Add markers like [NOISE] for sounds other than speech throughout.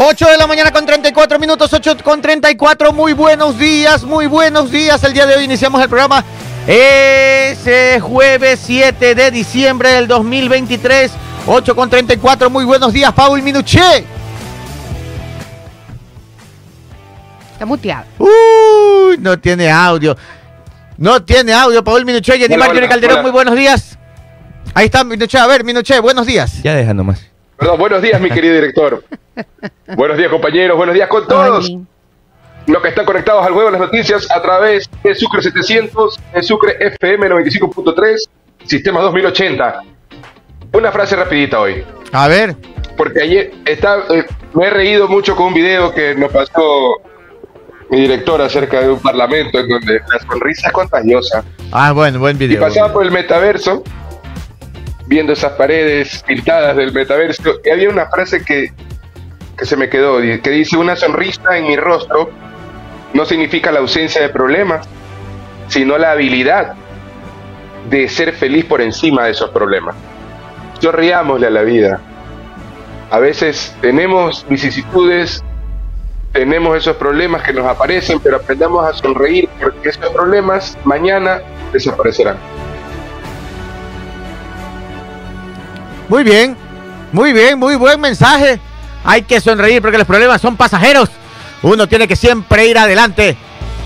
8 de la mañana con 34 minutos, 8 con 34. Muy buenos días, muy buenos días. El día de hoy iniciamos el programa. Ese jueves 7 de diciembre del 2023, 8 con 34. Muy buenos días, Paul Minuché. Está muteado. Uy, no tiene audio. No tiene audio, Paul Minuché. Jenny Marjorie Calderón, hola. muy buenos días. Ahí está Minuché. A ver, Minuché, buenos días. Ya deja nomás. Perdón, buenos días, mi querido director. buenos días, compañeros. Buenos días con todos los que están conectados al juego de las noticias a través de Sucre 700, de Sucre FM 95.3, Sistema 2080. Una frase rapidita hoy. A ver. Porque ayer está, eh, me he reído mucho con un video que nos pasó mi director acerca de un parlamento en donde la sonrisa es contagiosa. Ah, bueno, buen Y video. pasaba por el metaverso, viendo esas paredes pintadas del metaverso, y había una frase que, que se me quedó, que dice, una sonrisa en mi rostro no significa la ausencia de problemas, sino la habilidad de ser feliz por encima de esos problemas. Sonriámosle a la vida. A veces tenemos vicisitudes, tenemos esos problemas que nos aparecen, pero aprendamos a sonreír porque esos problemas mañana desaparecerán. Muy bien, muy bien, muy buen mensaje. Hay que sonreír porque los problemas son pasajeros. Uno tiene que siempre ir adelante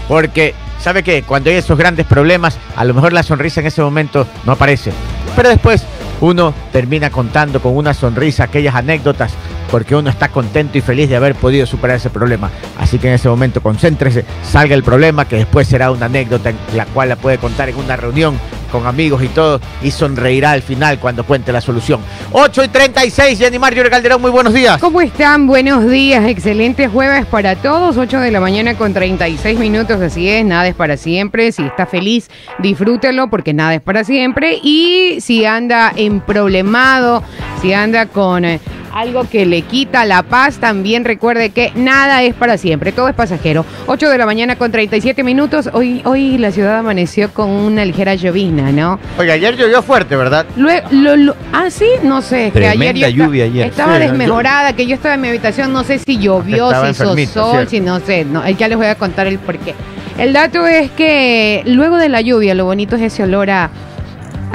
porque sabe que cuando hay esos grandes problemas, a lo mejor la sonrisa en ese momento no aparece. Pero después uno termina contando con una sonrisa aquellas anécdotas porque uno está contento y feliz de haber podido superar ese problema. Así que en ese momento concéntrese, salga el problema que después será una anécdota en la cual la puede contar en una reunión con amigos y todo y sonreirá al final cuando cuente la solución. 8 y 36, Jenny Mario Calderón, muy buenos días. ¿Cómo están? Buenos días, excelente jueves para todos, 8 de la mañana con 36 minutos, así es, nada es para siempre, si está feliz, disfrútelo porque nada es para siempre y si anda emproblemado, si anda con eh, algo que le quita la paz, también recuerde que nada es para siempre, todo es pasajero. 8 de la mañana con 37 minutos, hoy, hoy la ciudad amaneció con una ligera llovizna, ¿no? Oiga, ayer llovió fuerte, ¿verdad? Luego, lo- lo- ah, sí, no sé. que Tremenda ayer yo esta- lluvia ayer. Estaba Sí, desmejorada, que yo estaba en mi habitación, no sé si llovió, Estaba si hizo sol, ¿cierto? si no sé. No, ya les voy a contar el porqué. El dato es que luego de la lluvia, lo bonito es ese olor a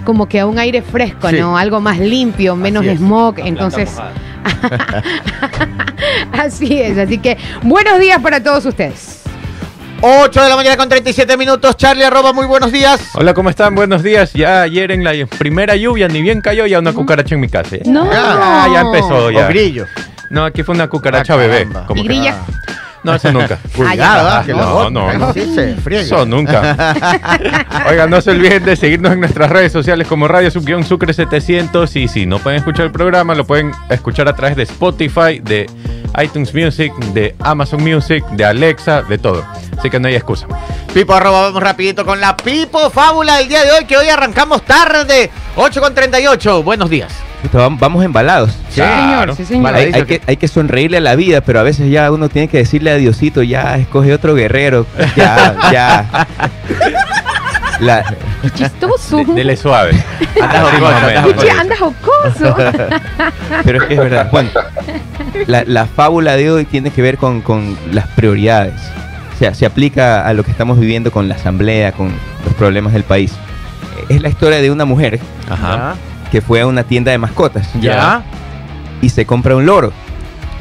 como que a un aire fresco, Sí. ¿no? Algo más limpio, menos es. smog. Entonces, [LAUGHS] así es. Así que buenos días para todos ustedes. 8 de la mañana con 37 minutos, Charlie arroba, muy buenos días. Hola, ¿cómo están? Buenos días. Ya ayer en la primera lluvia, ni bien cayó, ya una cucaracha en mi casa. ¿eh? No. Ah, ya empezó, ya. O grillo. No, aquí fue una cucaracha Ah, bebé. como ¿Y que- grilla? No, eso nunca. [LAUGHS] Cuidado, Ah, ah, que no, no, no. Sí se friega. Eso nunca. [LAUGHS] Oigan, no se olviden de seguirnos en nuestras redes sociales como Radio Subguión Sucre 700 y si no pueden escuchar el programa, lo pueden escuchar a través de Spotify, de iTunes Music, de Amazon Music, de Alexa, de todo. Así que no hay excusa. Pipo arroba, vamos rapidito con la Pipo Fábula del día de hoy, que hoy arrancamos tarde, 8 con 38. Buenos días. Vamos embalados. Sí, Claro. señor, sí, señor. Vale. Hay, hay que, hay que sonreírle a la vida, pero a veces ya uno tiene que decirle a Diosito, ya escoge otro guerrero. Ya, [LAUGHS] ya. La- Qué chistoso. De- dele suave. [LAUGHS] Anda Así jocoso, jocoso. [LAUGHS] Pero es que es verdad. Bueno, la, la fábula de hoy tiene que ver con, con las prioridades. O sea, se aplica a lo que estamos viviendo con la asamblea, con los problemas del país. Es la historia de una mujer Ajá. Que fue a una tienda de mascotas Ya. y se compra un loro.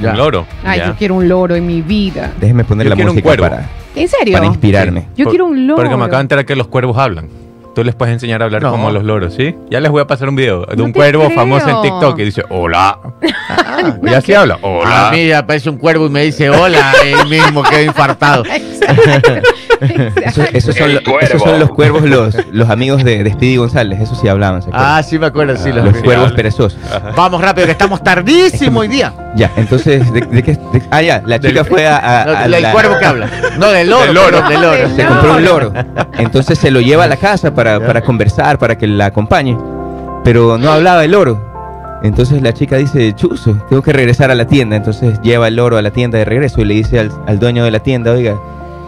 Ya. Un loro. Ay, ya. yo quiero un loro en mi vida. Déjeme poner Yo la un música para, ¿En serio? para inspirarme. Yo Por- quiero un loro. Porque me acabo de enterar que los cuervos hablan. Tú les puedes enseñar a hablar No. como los loros, ¿sí? Ya les voy a pasar un video de No un cuervo creo. famoso en TikTok que dice, hola. Ah, [LAUGHS] y así habla, hola. A mí ya aparece un cuervo y me dice hola, [LAUGHS] él mismo quedó infartado. Eso- esos, son esos los cuervos, los, los amigos de, de Speedy González. Eso sí hablaban. ¿se? Ah, sí me acuerdo, sí. Ah, los cuervos perezosos. Vamos rápido, que estamos tardísimo hoy día. Ya, entonces, ¿de, de qué? de- ah, ya, la chica Del- fue a. a- No, a del la- cuervo que habla. No, del loro. Del loro. perdón, del loro. Se compró un loro. Entonces se lo lleva a la casa para, para conversar, para que la acompañe. Pero no hablaba el loro. Entonces la chica dice, chuzo, tengo que regresar a la tienda. Entonces lleva el loro a la tienda de regreso y le dice al, al dueño de la tienda, oiga,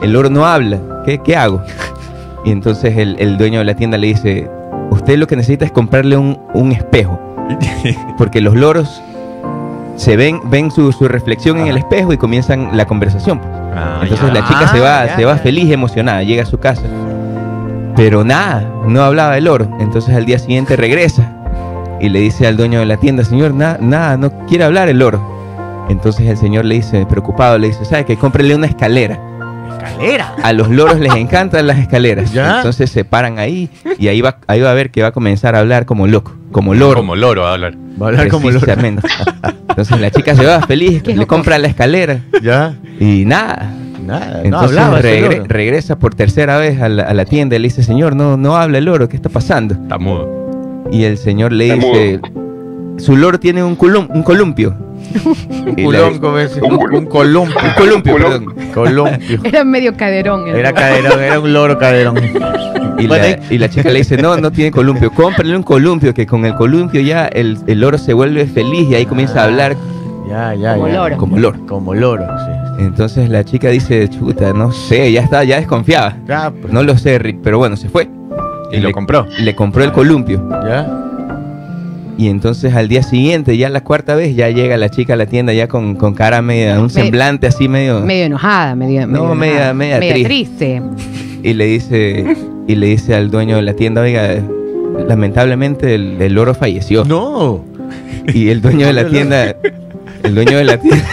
el loro no habla, ¿qué, qué hago? Y entonces el, el dueño de la tienda le dice, usted lo que necesita es comprarle un, un espejo. [LAUGHS] Porque los loros se ven, ven su, su reflexión en el espejo y comienzan la conversación. pues. Ah, Entonces ya. la chica se va, Ah, se va feliz, emocionada, llega a su casa. Pero nada, no hablaba el oro. Entonces al día siguiente regresa y le dice al dueño de la tienda, señor, nada, nada, no quiere hablar el oro. Entonces el señor le dice, preocupado, le dice, ¿sabe que Cómprele una escalera. Escalera. A los loros les encantan las escaleras. ¿Ya? Entonces se paran ahí y ahí va, ahí va a ver que va a comenzar a hablar como loco, como loro. Como loro a hablar. Va a hablar como loro. [LAUGHS] Entonces la chica se va feliz, le loco. compra la escalera Ya. y nada. Nada. No Entonces hablaba ese regre- loro. regresa por tercera vez a la, a la tienda y le dice, señor, no, no habla el loro, ¿qué está pasando? Está mudo. Y el señor le Está dice, su loro tiene un, un columpio. [LAUGHS] Culón, como ese. Un columpio. un columpio, Culum- perdón. Columpio. [LAUGHS] Era medio caderón. el Era caderón, era un loro caderón. Y, Bueno, la, ahí- y la chica le dice, no, no tiene columpio, cómprale un columpio, que con el columpio ya el, el loro se vuelve feliz y ahí comienza a hablar Ya, ya, Como ya. loro. como loro. Como loro, sí. Entonces la chica dice, chuta, no sé, ya está, ya desconfiaba. Ya, pues, No lo sé, Rick, pero bueno, se fue. Y lo le, compró. Le compró el columpio. ya. Y entonces al día siguiente, ya la cuarta vez, ya llega la chica a la tienda ya con, con cara media, un semblante así medio... Medio enojada, medio. No, medio media- enojada. media triste. Y le dice y le dice al dueño de la tienda, oiga, lamentablemente el, el loro falleció. No. Y el dueño de la [LAUGHS] tienda, el dueño de la tienda...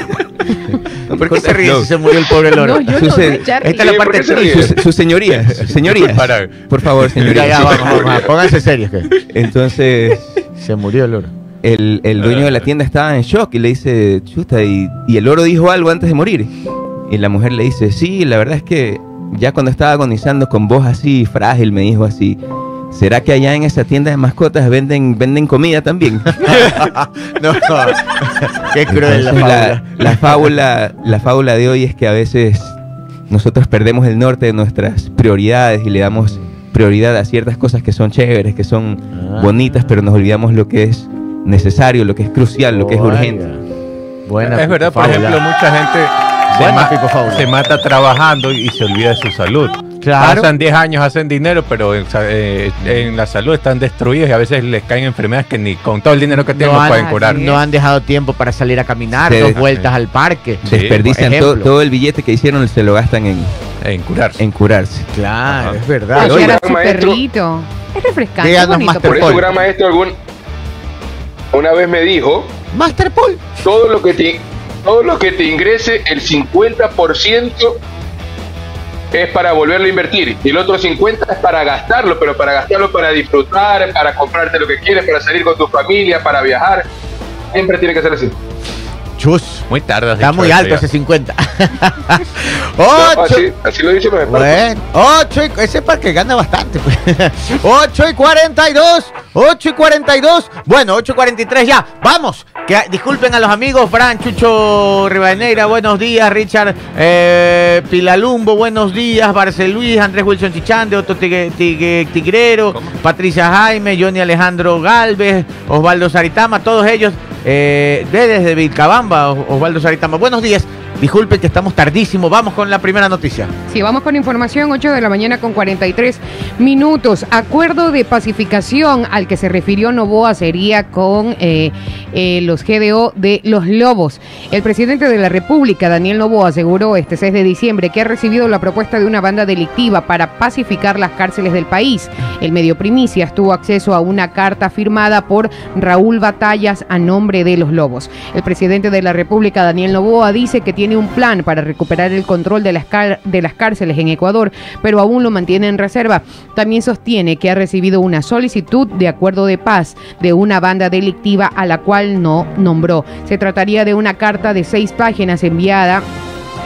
[LAUGHS] ¿Por qué se ríe si se murió el pobre loro? No, yo no sé. Esta es la Sí, ¿por parte? Su, su señoría, señoría. Por favor, señoría. Ya, ya, vamos, vamos, pónganse serios Entonces, se murió el loro. el, el dueño de la tienda estaba en shock y le dice, chuta, y, y el loro dijo algo antes de morir. Y la mujer le dice, sí, la verdad es que ya cuando estaba agonizando con voz así frágil, me dijo así, ¿será que allá en esa tienda de mascotas venden, venden comida también? [LAUGHS] No, qué cruel la fábula, la fábula de hoy es que a veces nosotros perdemos el norte de nuestras prioridades y le damos prioridad a ciertas cosas que son chéveres, que son Ah. bonitas, pero nos olvidamos lo que es necesario, lo que es crucial, lo que es urgente. Buena es verdad, por ejemplo, mucha gente ma- se mata trabajando y se olvida de su salud. Claro. Pasan 10 años, hacen dinero, pero en, eh, en la salud están destruidos y a veces les caen enfermedades que ni con todo el dinero que tienen No no han- pueden curar. No han dejado tiempo para salir a caminar, Sí. dos vueltas al parque. Sí, Desperdician todo, el billete que hicieron, se lo gastan en, En curarse. en curarse. Claro, Ajá. es verdad. Oiga, a su maestro. perrito. Es refrescante. Díganos, es bonito, Master Por eso, gran maestro, algún, una vez me dijo, Master Paul. todo lo que te, todo lo que te ingrese, el 50% es para volverlo a invertir y el otro 50% es para gastarlo, pero para gastarlo para disfrutar, para comprarte lo que quieres, para salir con tu familia, para viajar. Siempre tiene que ser así. Chus. Muy tarde. Está muy alto ya. ese 50. [LAUGHS] No, Ocho. así, así lo dice mi padre. Bueno, 8 y, ese parque gana bastante. Pues. [LAUGHS] 8 y 42, 8 y 42, bueno, 8 y 43 ya, vamos. Que, disculpen a los amigos, Fran, Chucho Rivadeneira, buenos días, Richard eh, Pilalumbo, buenos días, Barcel Luis, Andrés Wilson Chichande, Otto Tigre- Tigre- Tigrero, ¿Cómo? Patricia Jaime, Johnny Alejandro Galvez, Osvaldo Saritama, todos ellos eh, de- desde Vilcabamba, Os- Osvaldo Saritama. Buenos días, disculpen que estamos tardísimo, vamos con la primera noticia. Sí, vamos con información, 8 de la mañana con 43 minutos. Acuerdo de pacificación al que se refirió Novoa sería con eh, eh, los GDO de los Lobos. El presidente de la República, Daniel Novoa, aseguró este 6 de diciembre que ha recibido la propuesta de una banda delictiva para pacificar las cárceles del país. El medio Primicias tuvo acceso a una carta firmada por Raúl Batallas a nombre de los Lobos. El presidente de la República, Daniel Novoa, dice que tiene un plan para recuperar el control de las, car- de las cárceles en Ecuador, pero aún lo mantiene en reserva. También sostiene que ha recibido una solicitud de acuerdo de paz de una banda delictiva a la cual no nombró. Se trataría de una carta de seis páginas enviada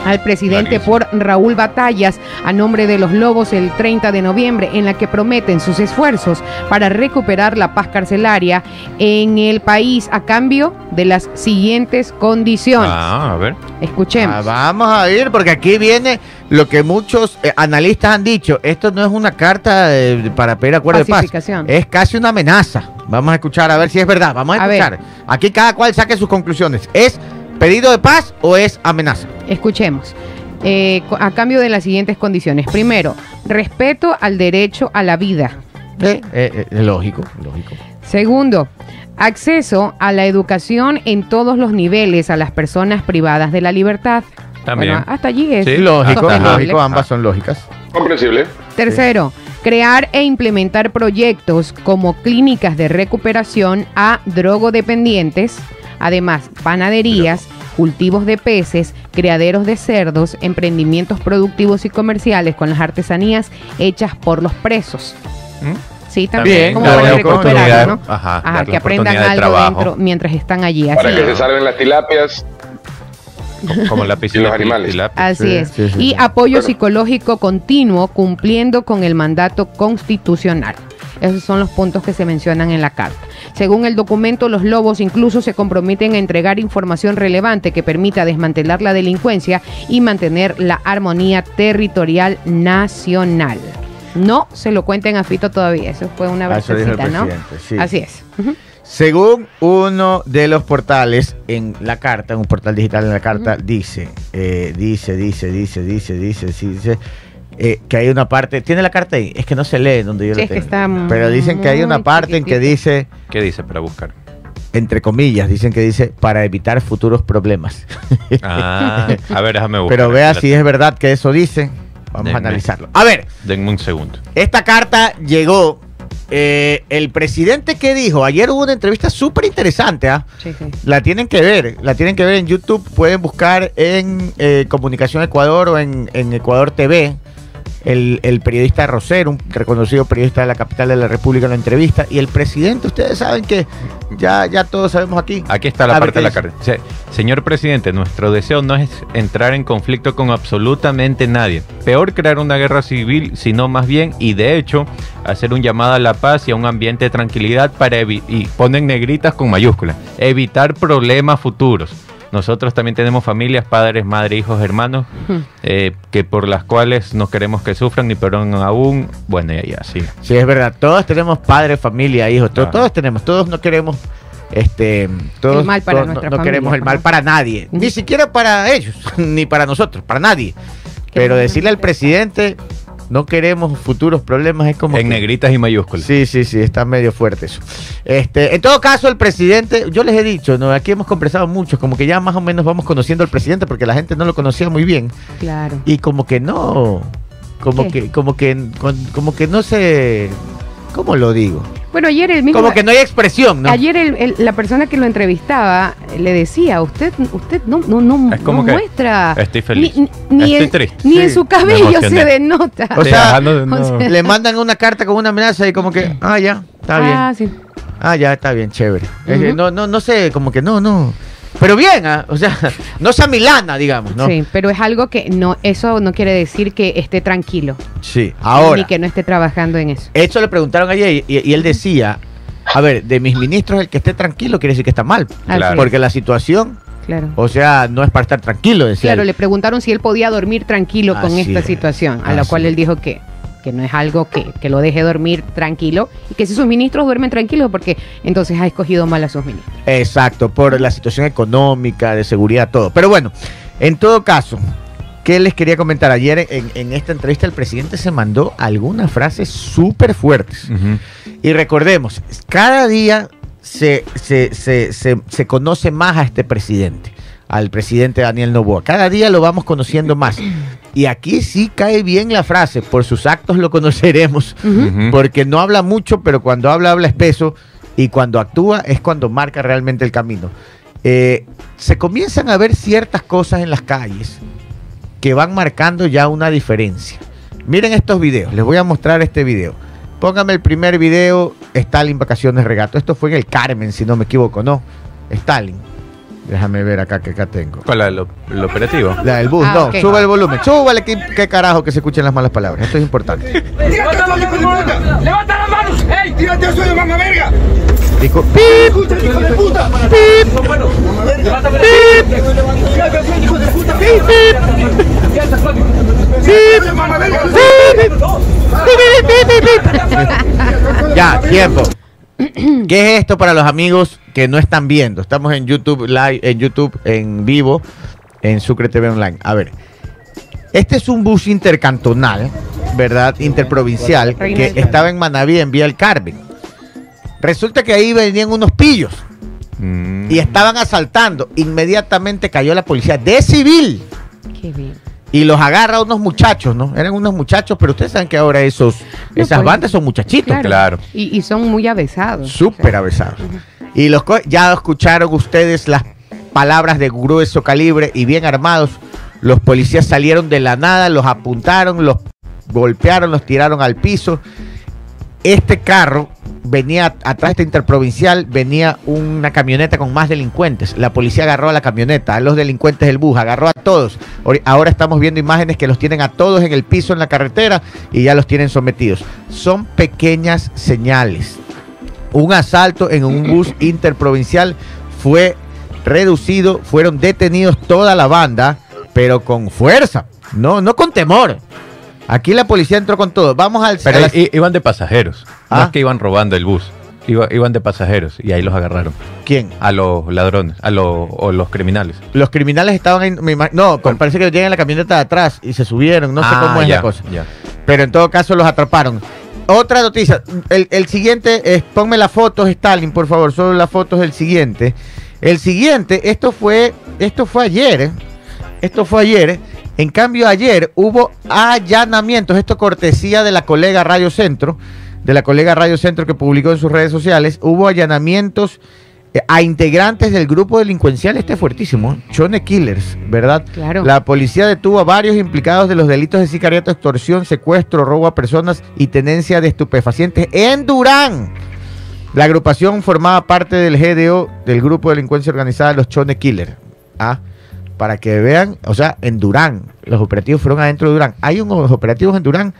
al presidente por Raúl Batallas a nombre de los Lobos el 30 de noviembre, en la que prometen sus esfuerzos para recuperar la paz carcelaria en el país a cambio de las siguientes condiciones. Ah, a ver. Escuchemos. Ah, vamos a ir, porque aquí viene lo que muchos eh, analistas han dicho. Esto no es una carta eh, para pedir acuerdo de paz. Es casi una amenaza. Vamos a escuchar a ver si es verdad. Vamos a A ver. escuchar. Aquí cada cual saque sus conclusiones. ¿Es pedido de paz o es amenaza? Escuchemos. Eh, a cambio de las siguientes condiciones. Primero, respeto al derecho a la vida. Eh, eh, eh, lógico, lógico. Segundo, acceso a la educación en todos los niveles a las personas privadas de la libertad. También. Bueno, hasta allí es Sí, Lógico, lógico, ambas son lógicas. Comprensible. Tercero, crear e implementar proyectos como clínicas de recuperación a drogodependientes, además panaderías, cultivos de peces, criaderos de cerdos, emprendimientos productivos y comerciales con las artesanías hechas por los presos. ¿Mm? Sí, también Bien, como darle para oportunidad, recuperar, ¿no? ajá, Ajá, que aprendan de algo trabajo. dentro mientras están allí. Así Para que se salven las tilapias. Como, como la piscina. Y los animales. tilapia. Así Sí, es. sí, sí, y sí. apoyo Bueno. psicológico continuo cumpliendo con el mandato constitucional. Esos son los puntos que se mencionan en la carta. Según el documento, los lobos incluso se comprometen a entregar información relevante que permita desmantelar la delincuencia y mantener la armonía territorial nacional. No se lo cuenten a Fito todavía, eso fue una Ah, versicita, ¿no? sí. Así es. Según uno de los portales en la carta, en un portal digital en la carta, dice, eh, dice, dice, dice, dice, dice, sí, dice, eh, que hay una parte, tiene la carta ahí, es que no se lee donde yo Sí, lo es que tengo. está Pero dicen que hay una parte en que dice, ¿Qué dice para buscar? entre comillas, dicen que dice para evitar futuros problemas. [LAUGHS] Ah, a ver, déjame buscar. Pero vea si es verdad que eso dice. Vamos Denme. a analizarlo. A ver, Denme un segundo. esta carta llegó. eh, el presidente que dijo, ayer hubo una entrevista súper interesante, ¿ah? Sí, sí. La tienen que ver, la tienen que ver en YouTube, pueden buscar en eh, Comunicación Ecuador o en, en Ecuador TV. El, el periodista Rosero, un reconocido periodista de la capital de la República, la entrevista. Y el presidente, ustedes saben que ya, ya todos sabemos aquí. Aquí está la A parte de la carta. Señor presidente, nuestro deseo no es entrar en conflicto con absolutamente nadie. Peor crear una guerra civil, sino más bien, y de hecho, hacer un llamado a la paz y a un ambiente de tranquilidad para y ponen negritas con mayúsculas, evitar problemas futuros. Nosotros también tenemos familias, padres, madres, hijos, hermanos, Hmm. eh, que por las cuales no queremos que sufran ni perdón aún. Bueno, y así. Sí, es verdad. Todos tenemos padres, familia, hijos. Claro. Todos tenemos. Todos no queremos. Este, todos, El mal para todos no- queremos el mal ¿no? para nadie, ni siquiera para ellos, [LAUGHS] ni para nosotros, para nadie. Pero decirle al presidente no queremos futuros problemas es como En que- negritas y mayúsculas. Sí, sí, sí, está medio fuerte eso. Este, en todo caso, el presidente, yo les he dicho, ¿no? aquí hemos conversado mucho, como que ya más o menos vamos conociendo al presidente porque la gente no lo conocía muy bien Claro. y como que no, como ¿Qué? que, como que, como que no se, ¿cómo lo digo? Bueno, ayer el mismo. Como que no hay expresión, ¿no? Ayer el- el- la persona que lo entrevistaba le decía, usted, usted no, no, no, Es como no que muestra estoy feliz. ni, ni Estoy en, triste. ni en su cabello se denota. O sea, [LAUGHS] no- no- o sea, Le mandan una carta con una amenaza y como que, ah, ya, está ah, bien. sí. Ah, ya, está bien, chévere. Es que Ujú. no, no, no sé, como que no, no. Pero bien, ah, o sea, [LAUGHS] no sea Milana, digamos, ¿no? Sí, pero es algo que no, eso no quiere decir que esté tranquilo, Sí, ahora. ni que no esté trabajando en eso. Eso le preguntaron ayer y, y él decía, a ver, de mis ministros el que esté tranquilo quiere decir que está mal. Claro. Porque la situación, claro. o sea, no es para estar tranquilo, decía Claro, él. le preguntaron si él podía dormir tranquilo con Así esta es, situación, a la así cual él dijo que, que no es algo que, que lo deje dormir tranquilo y que si sus ministros duermen tranquilos porque entonces ha escogido mal a sus ministros. Exacto, por la situación económica, de seguridad, todo. Pero bueno, en todo caso, ¿qué les quería comentar? Ayer en, en esta entrevista el presidente se mandó algunas frases súper fuertes. Y recordemos, cada día se, se, se, se, se conoce más a este presidente, al presidente Daniel Novoa. Cada día lo vamos conociendo más. Y aquí sí cae bien la frase, por sus actos lo conoceremos, porque no habla mucho, pero cuando habla, habla espeso, y cuando actúa es cuando marca realmente el camino. Eh, se comienzan a ver ciertas cosas en las calles que van marcando ya una diferencia. Miren estos videos, les voy a mostrar este video. Póngame el primer video, Stalin Vacaciones Regato. Esto fue en el Carmen, si no me equivoco, ¿no? Stalin. Déjame ver acá que acá tengo. ¿Cuál es el, operativo? La del bus, Ah, no, ok. suba el volumen, súbale, que, que carajo que se escuchen las malas palabras. Esto es importante. ¡Levanta las manos! ¡Levanta las manos! ¡Ey! ¡Tírate al suelo, mamá verga! Dijo, ¡Escucha, hijo de puta! ¡Pip! ¡Mamá verga! ¡Tírate al suelo, hijo de puta! ¡Pip! ¡Mamá verga! Ya, tiempo. [CLEARS THROAT] ¿Qué es esto para los amigos que no están viendo? Estamos en YouTube live, en YouTube en vivo, en Sucre TV Online. A ver, este es un bus intercantonal, ¿verdad? Interprovincial, que estaba en Manaví, en Vía el Carmen. Resulta que ahí venían unos pillos Mm. y estaban asaltando. Inmediatamente cayó la policía de civil Qué bien. Y los agarra a unos muchachos, ¿no? Eran unos muchachos, pero ustedes saben que ahora esos, No, esas pues, bandas son muchachitos. Claro. Claro. Y, y son muy avesados. Súper avesados. Y los co- ya escucharon ustedes las palabras de grueso calibre y bien armados. Los policías salieron de la nada, los apuntaron, los golpearon, los tiraron al piso. Este carro venía atrás de esta interprovincial, venía una camioneta con más delincuentes. La policía agarró a la camioneta, a los delincuentes del bus, agarró a todos. Ahora estamos viendo imágenes que los tienen a todos en el piso en la carretera y ya los tienen sometidos. Son pequeñas señales un asalto en un bus [CLEARS THROAT] interprovincial fue reducido, fueron detenidos toda la banda, pero con fuerza, no, no con temor. Aquí la policía entró con todo. Vamos al Pero las- iban de pasajeros. No Ah. es que iban robando el bus. Iba- iban de pasajeros y ahí los agarraron. ¿Quién? A los ladrones, a los, o los criminales. Los criminales estaban me ima- no, con- parece que llegan en la camioneta de atrás y se subieron, no sé Ah, cómo es ya, la cosa. ya. Pero en todo caso los atraparon. Otra noticia, el, el siguiente, es, ponme las fotos, Stalin, por favor, solo las fotos del siguiente. El siguiente, esto fue, esto fue ayer, ¿eh? esto fue ayer. En cambio, ayer hubo allanamientos, esto cortesía de la colega Radio Centro, de la colega Radio Centro que publicó en sus redes sociales, hubo allanamientos eh, a integrantes del grupo delincuencial, este fuertísimo, ¿eh? Chone Killers, ¿verdad? Claro. La policía detuvo a varios implicados de los delitos de sicariato, extorsión, secuestro, robo a personas y tenencia de estupefacientes en Durán. La agrupación formaba parte del GDO, del grupo de delincuencia organizada, los Chone Killer. Ah, para que vean, o sea, en Durán, los operativos fueron adentro de Durán. Hay unos operativos en Durán,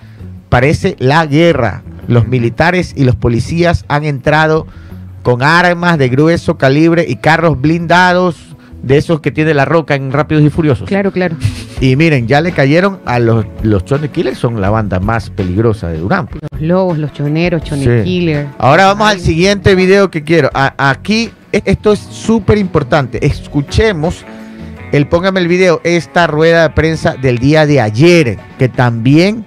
parece la guerra. Los militares y los policías han entrado con armas de grueso calibre y carros blindados de esos que tiene la roca en Rápidos y Furiosos. Claro, claro. Y miren, ya le cayeron a los, los Chone Killers, son la banda más peligrosa de Durán. Los lobos, los choneros, chone Sí. killer. Ahora vamos al siguiente video que quiero. A- aquí, e- esto es súper importante. Escuchemos el, póngame el video, esta rueda de prensa del día de ayer, que también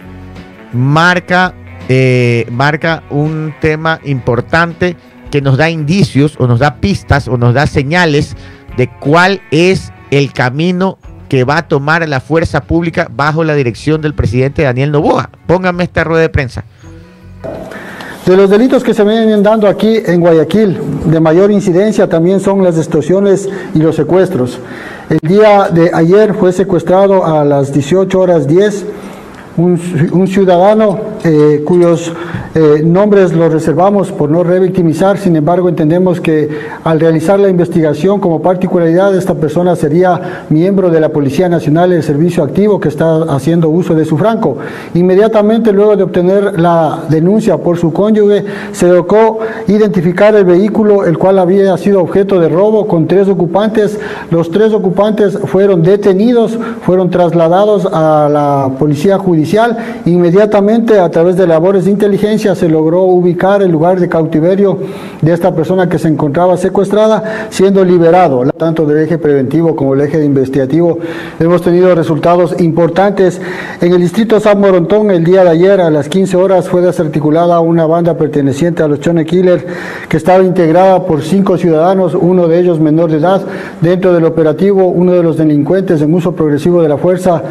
marca, eh, marca un tema importante que nos da indicios o nos da pistas o nos da señales de cuál es el camino que va a tomar la fuerza pública bajo la dirección del presidente Daniel Novoa. Póngame esta rueda de prensa. De los delitos que se vienen dando aquí en Guayaquil, de mayor incidencia también son las extorsiones y los secuestros. El día de ayer fue secuestrado a las 18 horas 10 un, ci- un ciudadano eh, cuyos eh, nombres los reservamos por no revictimizar, sin embargo entendemos que al realizar la investigación como particularidad esta persona sería miembro de la Policía Nacional del Servicio Activo que está haciendo uso de su franco. Inmediatamente luego de obtener la denuncia por su cónyuge se logró identificar el vehículo el cual había sido objeto de robo con tres ocupantes. Los tres ocupantes fueron detenidos, fueron trasladados a la Policía Judicial. Inmediatamente a través de labores de inteligencia se logró ubicar el lugar de cautiverio de esta persona que se encontraba secuestrada, siendo liberado, tanto del eje preventivo como el eje de investigativo. Hemos tenido resultados importantes. En el distrito San Morontón, el día de ayer a las 15 horas fue desarticulada una banda perteneciente a los Chone Killer que estaba integrada por cinco ciudadanos, uno de ellos menor de edad. Dentro del operativo, uno de los delincuentes en uso progresivo de la fuerza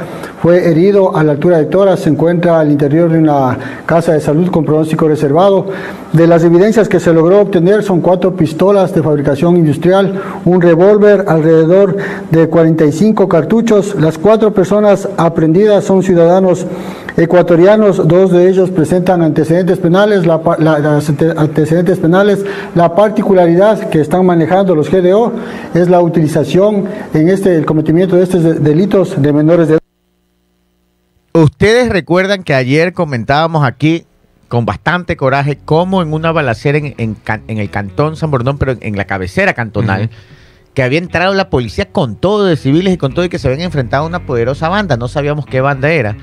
fue herido a la altura de Toras, se encuentra al interior de una casa de salud con reservado. De las evidencias que se logró obtener son cuatro pistolas de fabricación industrial, un revólver, alrededor de 45 cartuchos. Las cuatro personas aprendidas son ciudadanos ecuatorianos, dos de ellos presentan antecedentes penales, la la- antecedentes penales. La particularidad que están manejando los GDO es la utilización en este el cometimiento de estos de- delitos de menores de. Ustedes recuerdan que ayer comentábamos aquí con bastante coraje cómo en una balacera en, en el cantón San Bordón, pero en, en la cabecera cantonal, que había entrado la policía con todo de civiles y con todo y que se habían enfrentado a una poderosa banda. No sabíamos qué banda era.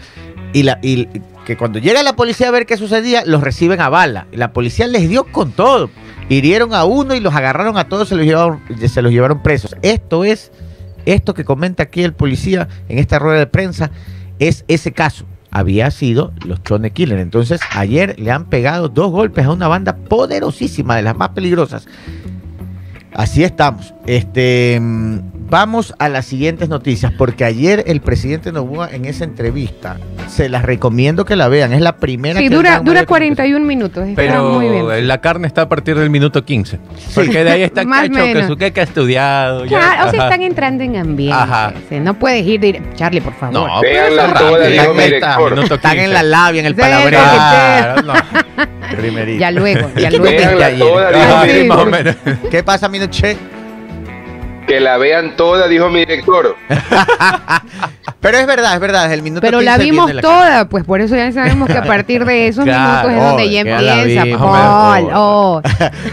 Y, la, y que cuando llega la policía a ver qué sucedía, los reciben a bala. Y la policía les dio con todo. Hirieron a uno y los agarraron a todos, se los llevaron, se los llevaron presos. Esto es, esto que comenta aquí el policía en esta rueda de prensa, es ese caso. Había sido los Chone Killer. Entonces, ayer le han pegado dos golpes a una banda poderosísima, de las más peligrosas. Así estamos. Este, mm, vamos a las siguientes noticias, porque ayer el presidente Novoa en esa entrevista, se las recomiendo que la vean, es la primera Sí, que dura, dura medio 41 minutos. está Pero muy bien. eh, la carne está a partir del minuto 15. Porque de ahí está [LAUGHS] Más Cacho, menos. que su que ha estudiado. ya- Claro, o sea, están entrando en ambiente. Ajá. Sí, No puedes ir dire- Charlie, por favor. No, Véanla pero toda, ya mi minuto Están 15. en la labia, en el Sí, palabreo. Claro, no. Primerito. Ya luego, ya ¿Qué luego. toda, mi sí, más o menos. ¿Qué pasa, Minuche? Que la vean toda, dijo mi director. [LAUGHS] Pero es verdad, es verdad, el minuto Pero la 15 vimos la toda, pues por eso ya sabemos que a partir de esos Claro, minutos es donde ya empieza, Paul. Oh.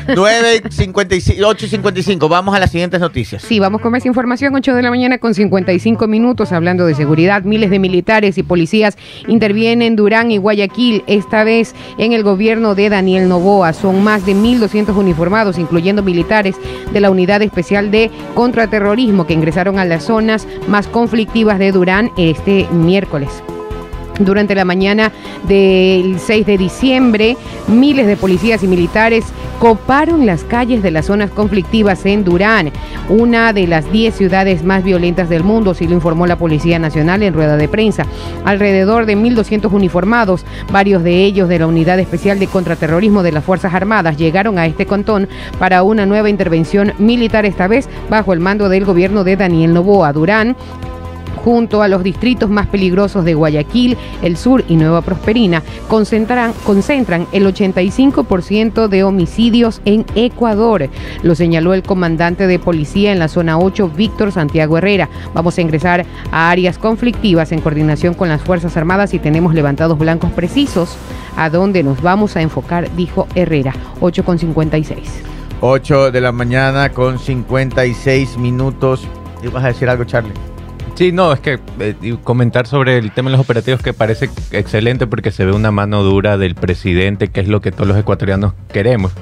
9.55, 8.55. Vamos a las siguientes noticias. Sí, vamos con más información. 8 de la mañana con 55 minutos. Hablando de seguridad, miles de militares y policías intervienen en Durán y Guayaquil, esta vez en el gobierno de Daniel Novoa. Son más de 1.200 uniformados, incluyendo militares de la Unidad Especial de Contraterrorismo, que ingresaron a las zonas más conflictivas de Durán este miércoles. Durante la mañana del 6 de diciembre, miles de policías y militares coparon las calles de las zonas conflictivas en Durán, una de las 10 ciudades más violentas del mundo, así lo informó la Policía Nacional en rueda de prensa. Alrededor de 1.200 uniformados, varios de ellos de la Unidad Especial de Contraterrorismo de las Fuerzas Armadas, llegaron a este cantón para una nueva intervención militar, esta vez bajo el mando del gobierno de Daniel Novoa. Durán junto a los distritos más peligrosos de Guayaquil, el sur y Nueva Prosperina, concentran, el 85% de homicidios en Ecuador. Lo señaló el comandante de policía en la zona 8, Víctor Santiago Herrera. Vamos a ingresar a áreas conflictivas en coordinación con las Fuerzas Armadas y tenemos levantados blancos precisos a donde nos vamos a enfocar, dijo Herrera. 8,56. 8 de la mañana con 56 minutos. ¿Y vas a decir algo, Charlie? Sí, no, es que eh, comentar sobre el tema de los operativos que parece excelente porque se ve una mano dura del presidente, que es lo que todos los ecuatorianos queremos.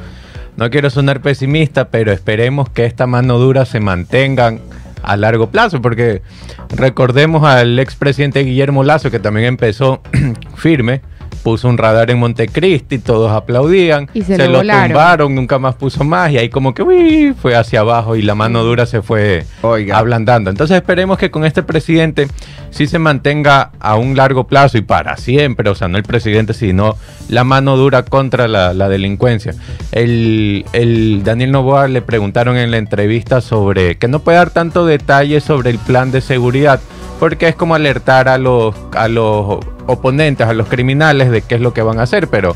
No quiero sonar pesimista, pero esperemos que esta mano dura se mantengan a largo plazo, porque recordemos al expresidente Guillermo Lazo, que también empezó [CLEARS THROAT] firme, puso un radar en Montecristi, todos aplaudían, Y se lo lo volaron. tumbaron, nunca más puso más, y ahí como que uy, fue hacia abajo y la mano dura se fue Oiga. ablandando. Entonces esperemos que con este presidente sí se mantenga a un largo plazo y para siempre, o sea, no el presidente, sino la mano dura contra la, la delincuencia. El, el Daniel Novoa le preguntaron en la entrevista sobre que no puede dar tanto detalle sobre el plan de seguridad, porque es como alertar a los, a los oponentes, a los criminales de qué es lo que van a hacer, pero...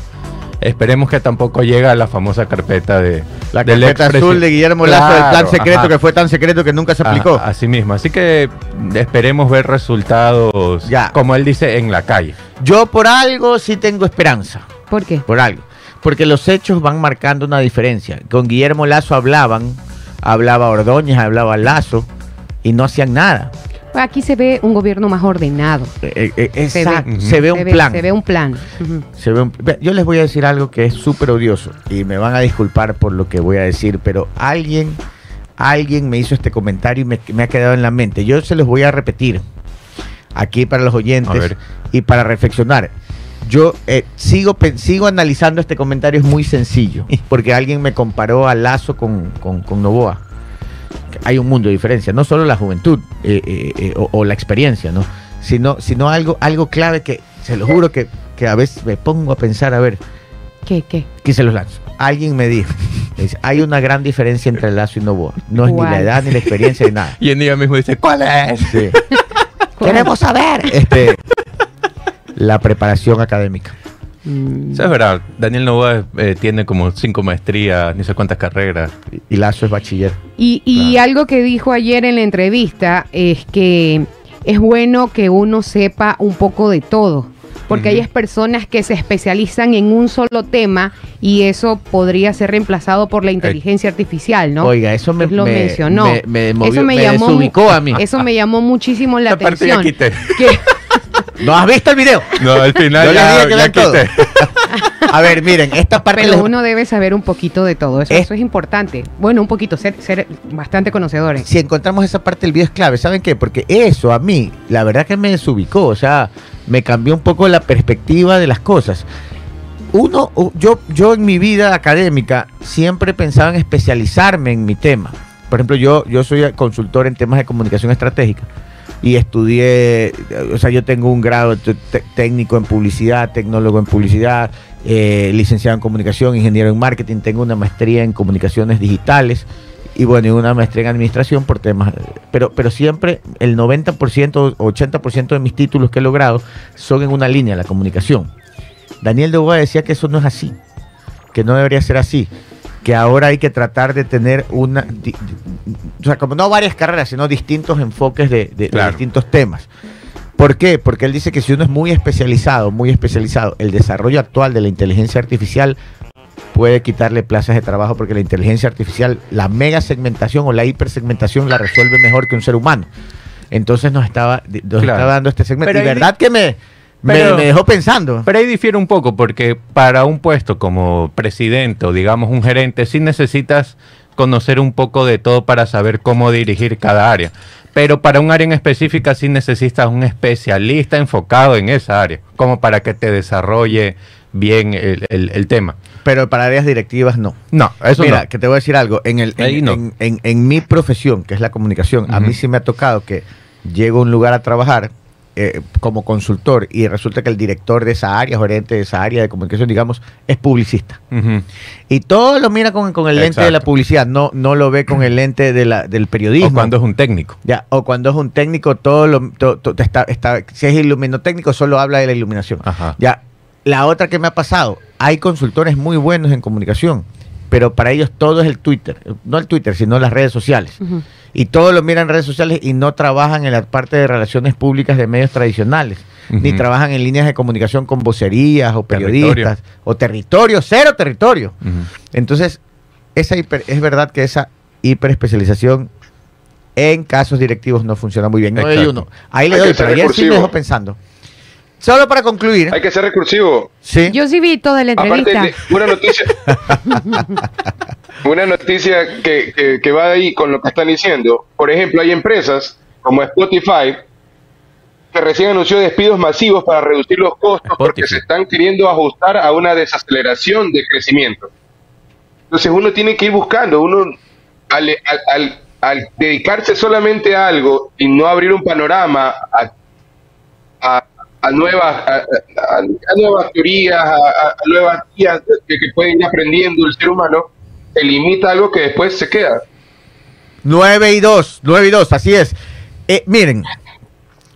Esperemos que tampoco llegue a la famosa carpeta de La del carpeta azul de Guillermo Lazo del plan Claro, secreto ajá. que fue tan secreto que nunca se aplicó. Ah, así mismo. Así que esperemos ver resultados, Ya. como él dice, en la calle. Yo por algo sí tengo esperanza. ¿Por qué? Por algo. Porque los hechos van marcando una diferencia. Con Guillermo Lazo hablaban, hablaba Ordóñez, hablaba Lazo, y no hacían nada. Aquí se ve un gobierno más ordenado. Eh, eh, eh, Se exacto, ve. se ve un plan. Se ve un plan. Se ve un- Yo les voy a decir algo que es súper odioso y me van a disculpar por lo que voy a decir, pero alguien, alguien me hizo este comentario y me, me ha quedado en la mente. Yo se los voy a repetir aquí para los oyentes y para reflexionar. Yo eh, sigo, sigo analizando este comentario, es muy sencillo, [LAUGHS] porque alguien me comparó a Lazo con, con, con Novoa. Hay un mundo de diferencia, no solo la juventud eh, eh, eh, o, o la experiencia, ¿no? sino, sino algo, algo clave que se lo juro que, que a veces me pongo a pensar, a ver, ¿Qué, qué? que se los lanzo. Alguien me dijo, me dice, hay una gran diferencia entre Lazo y Novoa. No es ni la edad, ni la experiencia, ni nada. [LAUGHS] Y en ella mismo dice, ¿cuál es? Sí. [LAUGHS] Queremos saber. Este, la preparación académica. Mm, Eso es verdad. Daniel Novoa eh, tiene como cinco maestrías, ni sé cuántas carreras. Y Lazo es bachiller. Y, y algo que dijo ayer en la entrevista es que es bueno que uno sepa un poco de todo. Porque hay personas que se especializan en un solo tema y eso podría ser reemplazado por la inteligencia artificial, ¿no? Oiga, eso me, lo me- mencionó. me, me movió- eso me, me llamó, desubicó a mí. Eso me llamó muchísimo la parte ya atención. quité. Que- [LAUGHS] ¿No has visto el video? No, al final Yo les ya, dije que ya vean todo. quité. [LAUGHS] A ver, miren, esta parte pero les- uno debe saber un poquito de todo. Eso, Es- eso es importante. Bueno, un poquito, ser, ser bastante conocedores. si encontramos esa parte del video es clave, ¿saben qué? Porque eso a mí, la verdad que me desubicó, o sea, me cambió un poco la perspectiva de las cosas. Uno, u- yo, yo en mi vida académica siempre pensaba en especializarme en mi tema. Por ejemplo, yo, yo soy consultor en temas de comunicación estratégica y estudié, o sea, yo tengo un grado técnico en publicidad, tecnólogo en publicidad, eh, licenciado en comunicación, ingeniero en marketing, tengo una maestría en comunicaciones digitales y bueno, y una maestría en administración por temas, pero, pero siempre el 90% o 80% de mis títulos que he logrado son en una línea, la comunicación. Daniel de Boa decía que eso no es así, que no debería ser así, que ahora hay que tratar de tener una, di- di- o sea, como no varias carreras, sino distintos enfoques de, de- de Claro. distintos temas. ¿Por qué? Porque él dice que si uno es muy especializado, muy especializado, el desarrollo actual de la inteligencia artificial puede quitarle plazas de trabajo porque la inteligencia artificial, la mega segmentación o la hipersegmentación la resuelve mejor que un ser humano. Entonces nos estaba, nos Claro. estaba dando este segmento. Pero y verdad que me- Pero- me dejó pensando. Pero ahí difiere un poco, porque para un puesto como presidente o digamos un gerente, sí necesitas conocer un poco de todo para saber cómo dirigir cada área. Pero para un área en específica sí necesitas un especialista enfocado en esa área, como para que te desarrolle bien el, el- el tema. Pero para áreas directivas no. No, eso Mira, no. que te voy a decir algo. En, el, en, no. en- en- en mi profesión, que es la comunicación, a mí sí me ha tocado que llego a un lugar a trabajar eh, como consultor y resulta que el director de esa área, gerente de esa área de comunicación, digamos, es publicista. Y todo lo mira con, con el lente de la Exacto. publicidad, no, no lo ve con el lente de la, del periodismo. O cuando es un técnico. Ya, o cuando es un técnico, todo lo to- to- está, está- si es iluminotécnico, solo habla de la iluminación. Ajá. Ya, la otra que me ha pasado, hay consultores muy buenos en comunicación, pero para ellos todo es el Twitter, no el Twitter, sino las redes sociales. Y todo lo miran en redes sociales y no trabajan en la parte de relaciones públicas de medios tradicionales, ni trabajan en líneas de comunicación con vocerías o Territorio. periodistas o territorio, cero territorio. Entonces, esa hiper- es verdad que esa hiperespecialización en casos directivos no funciona muy bien. No hay uno. Ahí le Hay doy, pero ayer sí me dejó pensando. Solo para concluir, Hay que ser recursivo. sí, Yo sí vi toda la Aparte, entrevista. de- una noticia. [LAUGHS] una noticia que, que, que va ahí con lo que están diciendo. Por ejemplo, hay empresas como Spotify que recién anunció despidos masivos para reducir los costos porque se están queriendo ajustar a una desaceleración de crecimiento. Entonces uno tiene que ir buscando, uno al, al, al- al dedicarse solamente a algo y no abrir un panorama a, a, a nuevas a, a- nuevas teorías, a, nuevas guías que, que pueden ir aprendiendo el ser humano, se limita a algo que después se queda. 9 y 2, 9 y 2, así es. Eh, miren,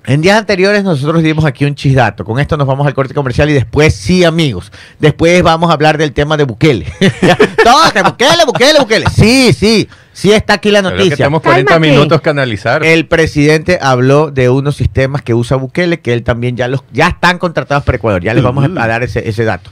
en días anteriores nosotros dimos aquí un chisdato. Con esto nos vamos al corte comercial y después sí, amigos. Después vamos a hablar del tema de Bukele. [LAUGHS] Todo, que Bukele, Bukele, Bukele. Sí, sí, sí está aquí la que noticia. tenemos 40 Cálmate. minutos que analizar. El presidente habló de unos sistemas que usa Bukele, que él también ya los ya están contratados para Ecuador. Ya les vamos a, a dar ese, ese dato.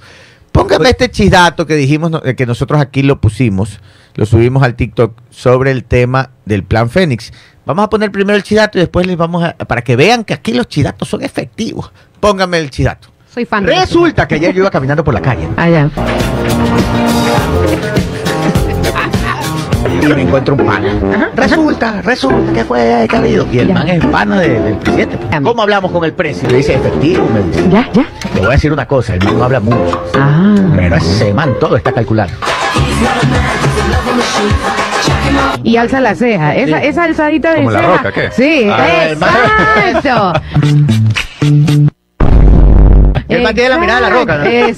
Póngame este chisdato que dijimos, que nosotros aquí lo pusimos, lo subimos al TikTok sobre el tema del plan Fénix. Vamos a poner primero el chidato y después les vamos a, para que vean que aquí los chidatos son efectivos. Póngame el chidato. Soy fan de eso. Resulta que ayer yo iba caminando por la calle Allá. Y me encuentro un pana. Resulta, resulta que fue que ha habido. Y el Ya. man es pana de- del presidente. ¿Cómo hablamos con el precio? Le dice efectivo, me dice. Ya, ya. Te voy a decir una cosa, el man no habla mucho. Ah. Pero ese man todo está calculado. Y alza la ceja. Esa, Sí. esa alzadita de ¿Como la. Roca, qué? Sí, Ah, exacto. [LAUGHS] El man tiene la mirada de la roca, ¿no? Es-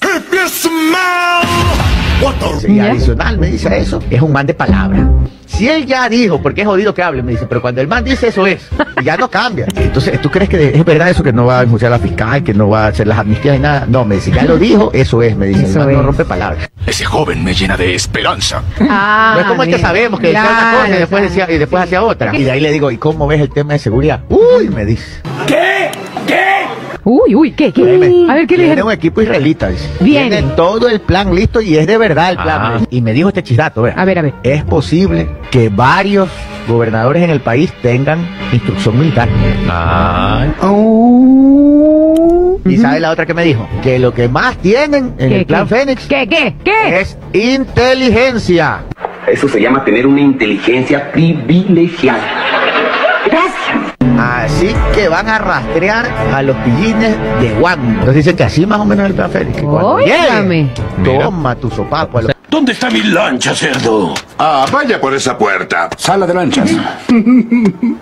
Sí, Ya. adicional me dice eso. Es un man de palabra. Si él ya dijo, porque es jodido que hable, me dice, pero cuando el man dice eso es, y ya no cambia. [LAUGHS] Entonces, ¿tú crees que es verdad eso que no va a enjuiciar a la fiscal, que no va a hacer las amnistías y nada? No, me dice, ya lo dijo, eso es, me dice. Eso el man no rompe palabras. Ese joven me llena de esperanza. Ah, no es como el que sabemos que decía una cosa y después, claro. decía, y después hacía otra. Y de ahí le digo, ¿y cómo ves el tema de seguridad? Uy, me dice. Uy, uy, ¿qué? qué? Créeme, A ver, ¿qué le Tiene dijeron? un equipo israelita, dice. Viene. Tiene todo el plan listo y es de verdad el plan. Ah. Y me dijo este chidato, vea. A ver, a ver. Es posible que varios gobernadores en el país tengan instrucción militar. Ah, ¿Y sabe la otra que me dijo? Que lo que más tienen en ¿Qué, el plan qué? Fénix ¿Qué, qué, qué? es inteligencia. Eso se llama tener una inteligencia privilegiada. Así que van a rastrear a los pillines de Juan. Nos dicen que así más o menos el plan Félix. que cuando Mira. Toma tu sopapo. a los- ¿Dónde está mi lancha, cerdo? Ah, vaya por esa puerta. Sala de lanchas. [LAUGHS]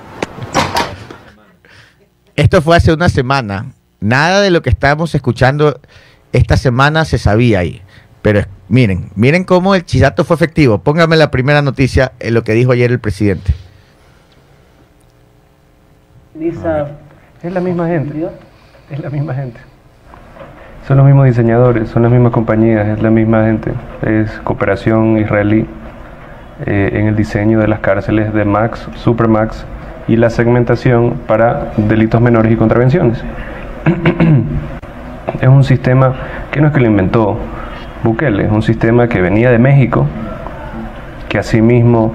Esto fue hace una semana. Nada de lo que estábamos escuchando esta semana se sabía ahí. Pero miren, miren cómo el chisato fue efectivo. Póngame la primera noticia en lo que dijo ayer el presidente. Lisa, es la misma gente. Es la misma gente. Son los mismos diseñadores, son las mismas compañías, es la misma gente. Es cooperación israelí eh, en el diseño de las cárceles de Max, Supermax y la segmentación para delitos menores y contravenciones. [CLEARS THROAT] es un sistema que no es que lo inventó Bukele, es un sistema que venía de México, que asimismo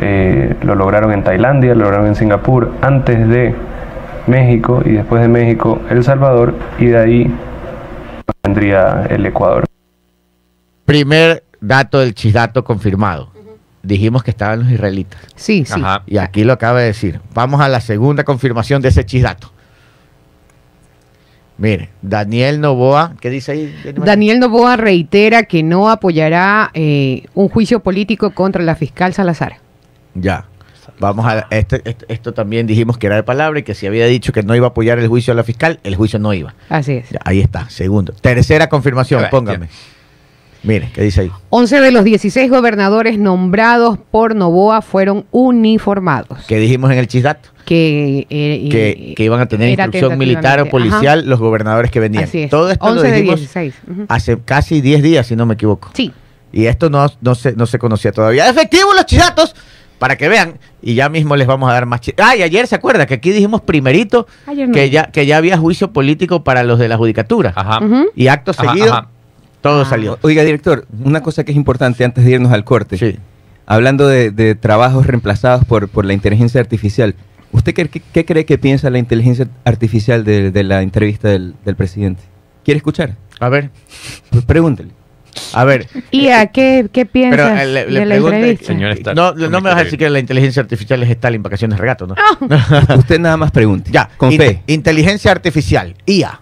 eh, lo lograron en Tailandia, lo lograron en Singapur, antes de México y después de México El Salvador y de ahí vendría el Ecuador. Primer dato del chisato confirmado. Dijimos que estaban los israelitas. Sí, sí. Ajá. Y aquí lo acaba de decir. Vamos a la segunda confirmación de ese chisato. Mire, Daniel Novoa, ¿qué dice ahí? Daniel Novoa reitera que no apoyará eh, un juicio político contra la fiscal Salazar. Ya. Vamos a este, este- esto también dijimos que era de palabra y que si había dicho que no iba a apoyar el juicio a la fiscal, el juicio no iba. Así es. Ya, ahí está, segundo. Tercera confirmación, póngame. Mire, ¿qué dice ahí? 11 de los 16 gobernadores nombrados por Novoa fueron uniformados. ¿Qué dijimos en el chisato? Que, eh, Que, que iban a tener instrucción militar o policial los gobernadores que venían. Así es. Todo esto 11 lo de 16. ujú. hace casi 10 días, si no me equivoco. Sí. Y esto no, no, se, no se conocía todavía. ¡Efectivo los chisatos! Para que vean. Y ya mismo les vamos a dar más Ah, y ayer se acuerda que aquí dijimos primerito no. que, ya, que ya había juicio político para los de la judicatura. Ajá. Y acto Ajá, seguido, ajá. todo Ah. salió. Oiga, director, una cosa que es importante antes de irnos al corte. Sí. Hablando de, de trabajos reemplazados por, por la inteligencia artificial, ¿usted qué, qué- qué cree que piensa la inteligencia artificial de, de la entrevista del, del presidente? ¿Quiere escuchar? A ver, Pues pregúntele. A ver. ¿Y a qué, qué Pero piensas eh, le, le de la entrevista? Señor no, no me vas a decir que la inteligencia artificial es Stalin, vacaciones de regato, ¿no? [LAUGHS] Usted nada más pregunte. Ya, Con in- fe. Inteligencia artificial, IA.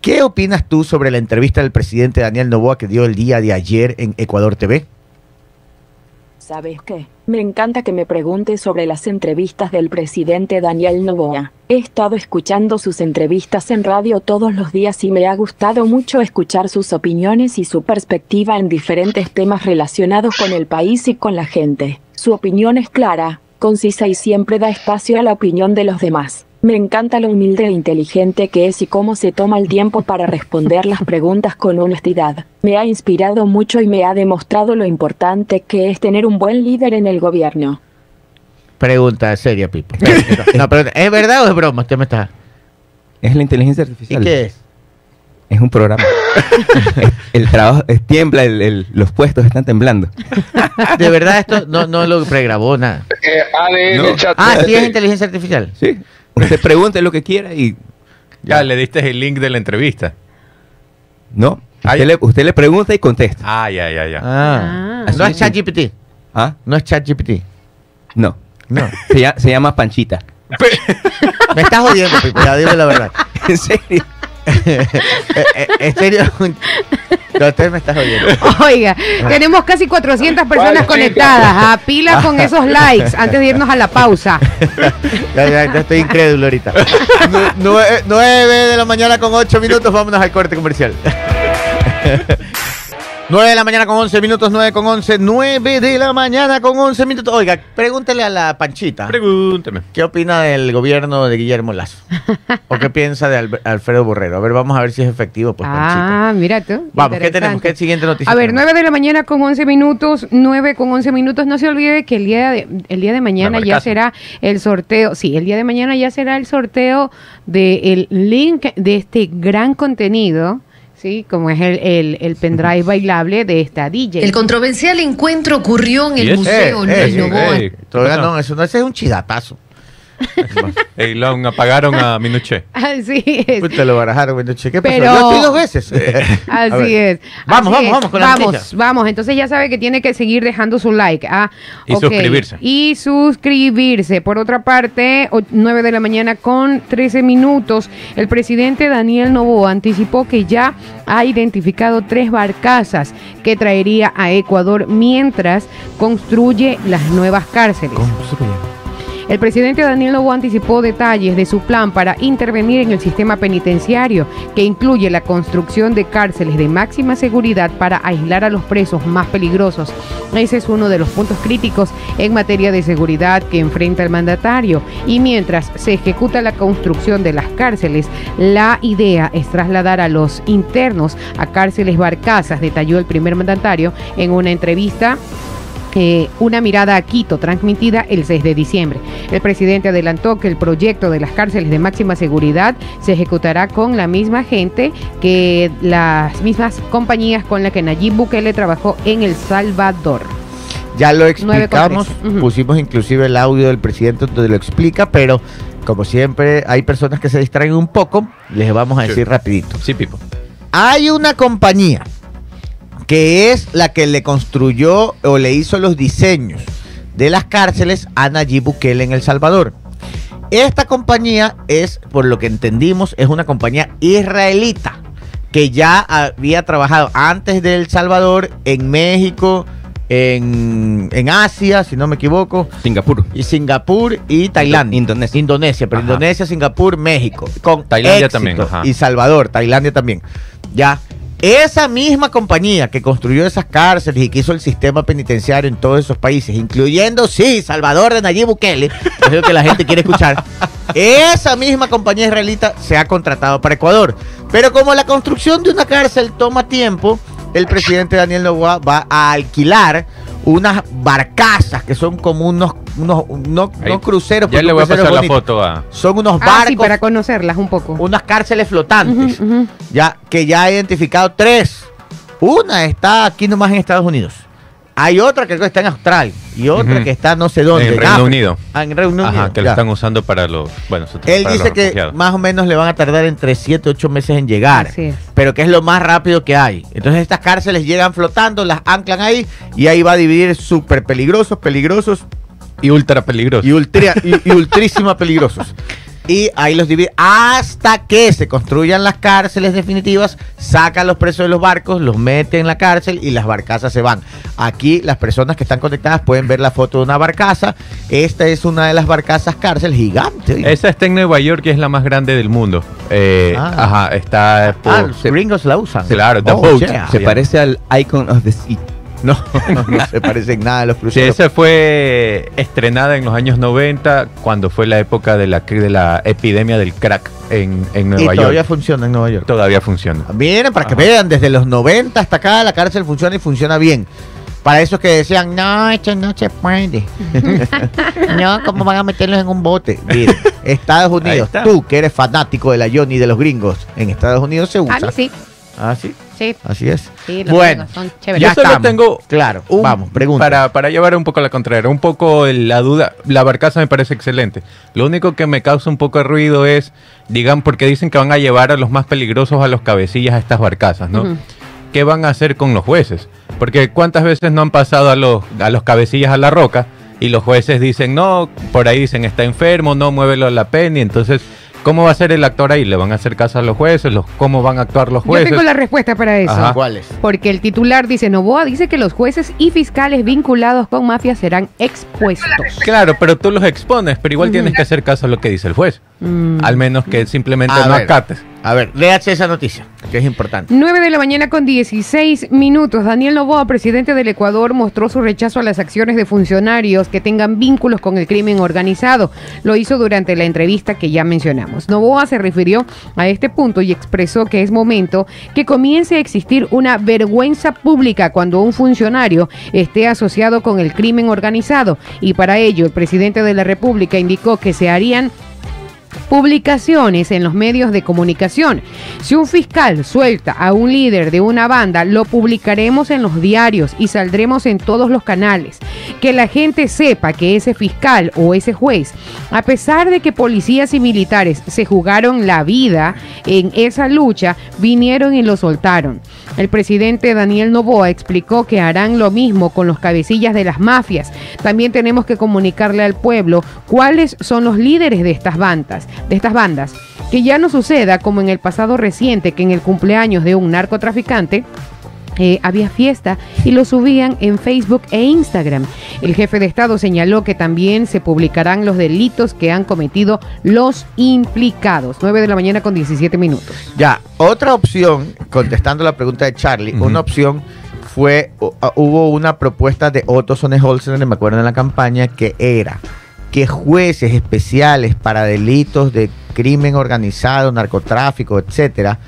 ¿Qué opinas tú sobre la entrevista del presidente Daniel Novoa que dio el día de ayer en Ecuador TV? ¿Sabes qué? Me encanta que me preguntes sobre las entrevistas del presidente Daniel Noboa. He estado escuchando sus entrevistas en radio todos los días y me ha gustado mucho escuchar sus opiniones y su perspectiva en diferentes temas relacionados con el país y con la gente. Su opinión es clara, concisa y siempre da espacio a la opinión de los demás. Me encanta lo humilde e inteligente que es y cómo se toma el tiempo para responder las preguntas con honestidad. Me ha inspirado mucho y me ha demostrado lo importante que es tener un buen líder en el gobierno. Pregunta seria, Pipo. No, pero, ¿Es verdad o es broma? Usted me está... Es la inteligencia ¿Y artificial. qué es? Es un programa. [LAUGHS] el trabajo es- tiembla, el- el- los puestos están temblando. De verdad esto no, no lo pregrabó nada. Eh, ADN No. chat. Ah, sí es inteligencia artificial. Sí. [LAUGHS] Usted pregunte lo que quiera y Ya le diste el link de la entrevista. no. Ah, Usted, le, usted le pregunta y contesta. Ah, ya, ya, ya. Ah. Ah. No es ChatGPT. ¿Ah? No es ChatGPT. No. No. Se, llama, se llama Panchita. [LAUGHS] Me estás jodiendo, Pipo. Ya dime la verdad. [LAUGHS] ¿En serio? En serio. No, usted me está jodiendo. Oiga, tenemos casi 400 personas conectadas. A pila con esos likes antes de irnos a la pausa. Ya, ya, ya estoy incrédulo ahorita. Nu- nue- Nueve de la mañana con ocho minutos, vámonos al corte comercial. [LAUGHS] 9 de la mañana con 11 minutos, 9 con 11, 9 de la mañana con 11 minutos. Oiga, pregúntele a la Panchita. Pregúnteme. ¿Qué opina del gobierno de Guillermo Lazo? ¿O qué piensa de Alfredo Borrero? A ver, vamos a ver si es efectivo, pues, Panchita. Ah, mira tú. Vamos, ¿qué tenemos? ¿Qué siguiente noticia? A ver, tenemos? 9 de la mañana con 11 minutos, 9 con 11 minutos. No se olvide que el día de, el día de mañana ya será el sorteo. Sí, el día de mañana ya será el sorteo del link de este gran contenido. Sí, como es el, el, el pendrive bailable de esta DJ. El controversial encuentro ocurrió en ¿Y el? Museo Eh, eh, Luis Novoa. eh, Todavía no, eso no ese es un chidatazo. [LAUGHS] Y lo apagaron a Minuché. Así es. Pues te lo barajaron, che, ¿qué pasó? Pero- Yo estoy dos veces. [LAUGHS] Así [LAUGHS] es. Vamos, Así vamos, es. vamos con la Vamos, noticia. vamos. Entonces ya sabe que tiene que seguir dejando su like. Ah, Y ok. suscribirse. Y suscribirse. Por otra parte, o- 9 de la mañana con 13 minutos, el presidente Daniel Novoa anticipó que ya ha identificado tres barcazas que traería a Ecuador mientras construye las nuevas cárceles. El presidente Daniel Noboa anticipó detalles de su plan para intervenir en el sistema penitenciario, que incluye la construcción de cárceles de máxima seguridad para aislar a los presos más peligrosos. Ese es uno de los puntos críticos en materia de seguridad que enfrenta el mandatario. Y mientras se ejecuta la construcción de las cárceles, la idea es trasladar a los internos a cárceles barcazas, detalló el primer mandatario en una entrevista eh, una mirada a Quito transmitida el 6 de diciembre. El presidente adelantó que el proyecto de las cárceles de máxima seguridad se ejecutará con la misma gente que las mismas compañías con las que Nayib Bukele trabajó en El Salvador. Ya lo explicamos, pusimos inclusive el audio del presidente donde lo explica, pero como siempre hay personas que se distraen un poco, les vamos a Sí. decir rapidito. Sí, Pipo. Hay una compañía que es la que le construyó o le hizo los diseños de las cárceles a Nayib Bukele en El Salvador. Esta compañía es, por lo que entendimos, es una compañía israelita que ya había trabajado antes de El Salvador en México, en, en Asia, si no me equivoco, Singapur. y Singapur y Tailandia. Indonesia. Indonesia, pero Ajá. Indonesia, Singapur, México. Con Tailandia éxito. también, ajá. Y Salvador, Tailandia también. Ya. Esa misma compañía que construyó esas cárceles y que hizo el sistema penitenciario en todos esos países, incluyendo, sí, Salvador de Nayib Bukele, es lo que la gente quiere escuchar, esa misma compañía israelita se ha contratado para Ecuador. Pero como la construcción de una cárcel toma tiempo, el presidente Daniel Noboa va a alquilar unas barcazas que son como unos, unos, no, Ahí. no cruceros, Ya le voy a pasar la foto a. Son unos Ah, barcos, sí, para conocerlas un poco. unas cárceles flotantes, ya que ya ha identificado tres. Una está aquí nomás en Estados Unidos. Hay otra que creo que está en Australia y otra que está no sé dónde. En Reino África. Unido. Ah, en Reino Unido. Ajá, que lo están usando para los. Bueno, Él para dice los que más o menos le van a tardar entre 7 8 meses en llegar. Así es. Pero que es lo más rápido que hay. Entonces estas cárceles llegan flotando, las anclan ahí y ahí va a dividir súper peligrosos, peligrosos Y ultra peligroso. y, ultra, y, y ultrísima peligrosos. [LAUGHS] Y ahí los divide hasta que se construyan las cárceles definitivas, sacan los presos de los barcos, los meten en la cárcel y las barcazas se van. Aquí las personas que están conectadas pueden ver la foto de una barcaza. Esta es una de las barcazas cárcel gigante. Esa está en Nueva York y es la más grande del mundo. Eh, Ah. Ajá, está por. Ah, los gringos la usan. Claro, The Oh, Boat. yeah. Se parece al Icon of the Sea. [LAUGHS] No, no se parecen nada a los Sí, cruceros. esa fue estrenada en los años 90, cuando fue la época de la, de la epidemia del crack en, en y Nueva todavía York. funciona en Nueva York. Todavía funciona. Miren, para que vean, desde los 90 hasta acá la cárcel funciona y funciona bien. Para esos que decían, no, esto no se puede. [LAUGHS] [LAUGHS] no, ¿cómo van a meterlos en un bote? Miren, Estados Unidos, tú que eres fanático de la Johnny de los gringos, en Estados Unidos se A usa. mí sí. Ah, sí, Sí, así es. sí, los bueno, son chéveres. ya Yo solo tengo Claro, un- vamos, pregunta. Para, para llevar un poco la contraria, un poco la duda, la barcaza me parece excelente. Lo único que me causa un poco de ruido es, digan, porque dicen que van a llevar a los más peligrosos a los cabecillas a estas barcazas, ¿no? ¿Qué van a hacer con los jueces? Porque cuántas veces no han pasado a los, a los cabecillas a la roca y los jueces dicen, no, por ahí dicen, está enfermo, no, muévelo a la pena, y entonces, ¿cómo va a ser el actor ahí? ¿Le van a hacer caso a los jueces? Los, ¿Cómo van a actuar los Yo jueces? tengo la respuesta para eso. Ajá. ¿Cuáles? Porque el titular dice, Novoa dice que los jueces y fiscales vinculados con mafia serán expuestos. Claro, pero tú los expones, pero igual tienes que hacer caso a lo que dice el juez. Mm. Al menos que simplemente A no ver. acates. A ver, léase esa noticia, que es importante. 9 de la mañana con 16 minutos. Daniel Novoa, presidente del Ecuador, mostró su rechazo a las acciones de funcionarios que tengan vínculos con el crimen organizado. Lo hizo durante la entrevista que ya mencionamos. Novoa se refirió a este punto y expresó que es momento que comience a existir una vergüenza pública cuando un funcionario esté asociado con el crimen organizado. Y para ello, el presidente de la República indicó que se harían publicaciones en los medios de comunicación. Si un fiscal suelta a un líder de una banda, lo publicaremos en los diarios y saldremos en todos los canales. que la gente sepa que ese fiscal o ese juez, a pesar de que policías y militares se jugaron la vida en esa lucha, vinieron y lo soltaron. El presidente Daniel Novoa explicó que harán lo mismo con los cabecillas de las mafias. También tenemos que comunicarle al pueblo cuáles son los líderes de estas bandas, de estas bandas. Que ya no suceda como en el pasado reciente que en el cumpleaños de un narcotraficante eh, había fiesta y lo subían en Facebook e Instagram. El jefe de Estado señaló que también se publicarán los delitos que han cometido los implicados. 9 de la mañana con 17 minutos. Ya, otra opción, contestando la pregunta de Charlie, una opción fue, hu- hubo una propuesta de Otto Sonneholzer, me acuerdo en la campaña, que era que jueces especiales para delitos de crimen organizado, narcotráfico, etcétera,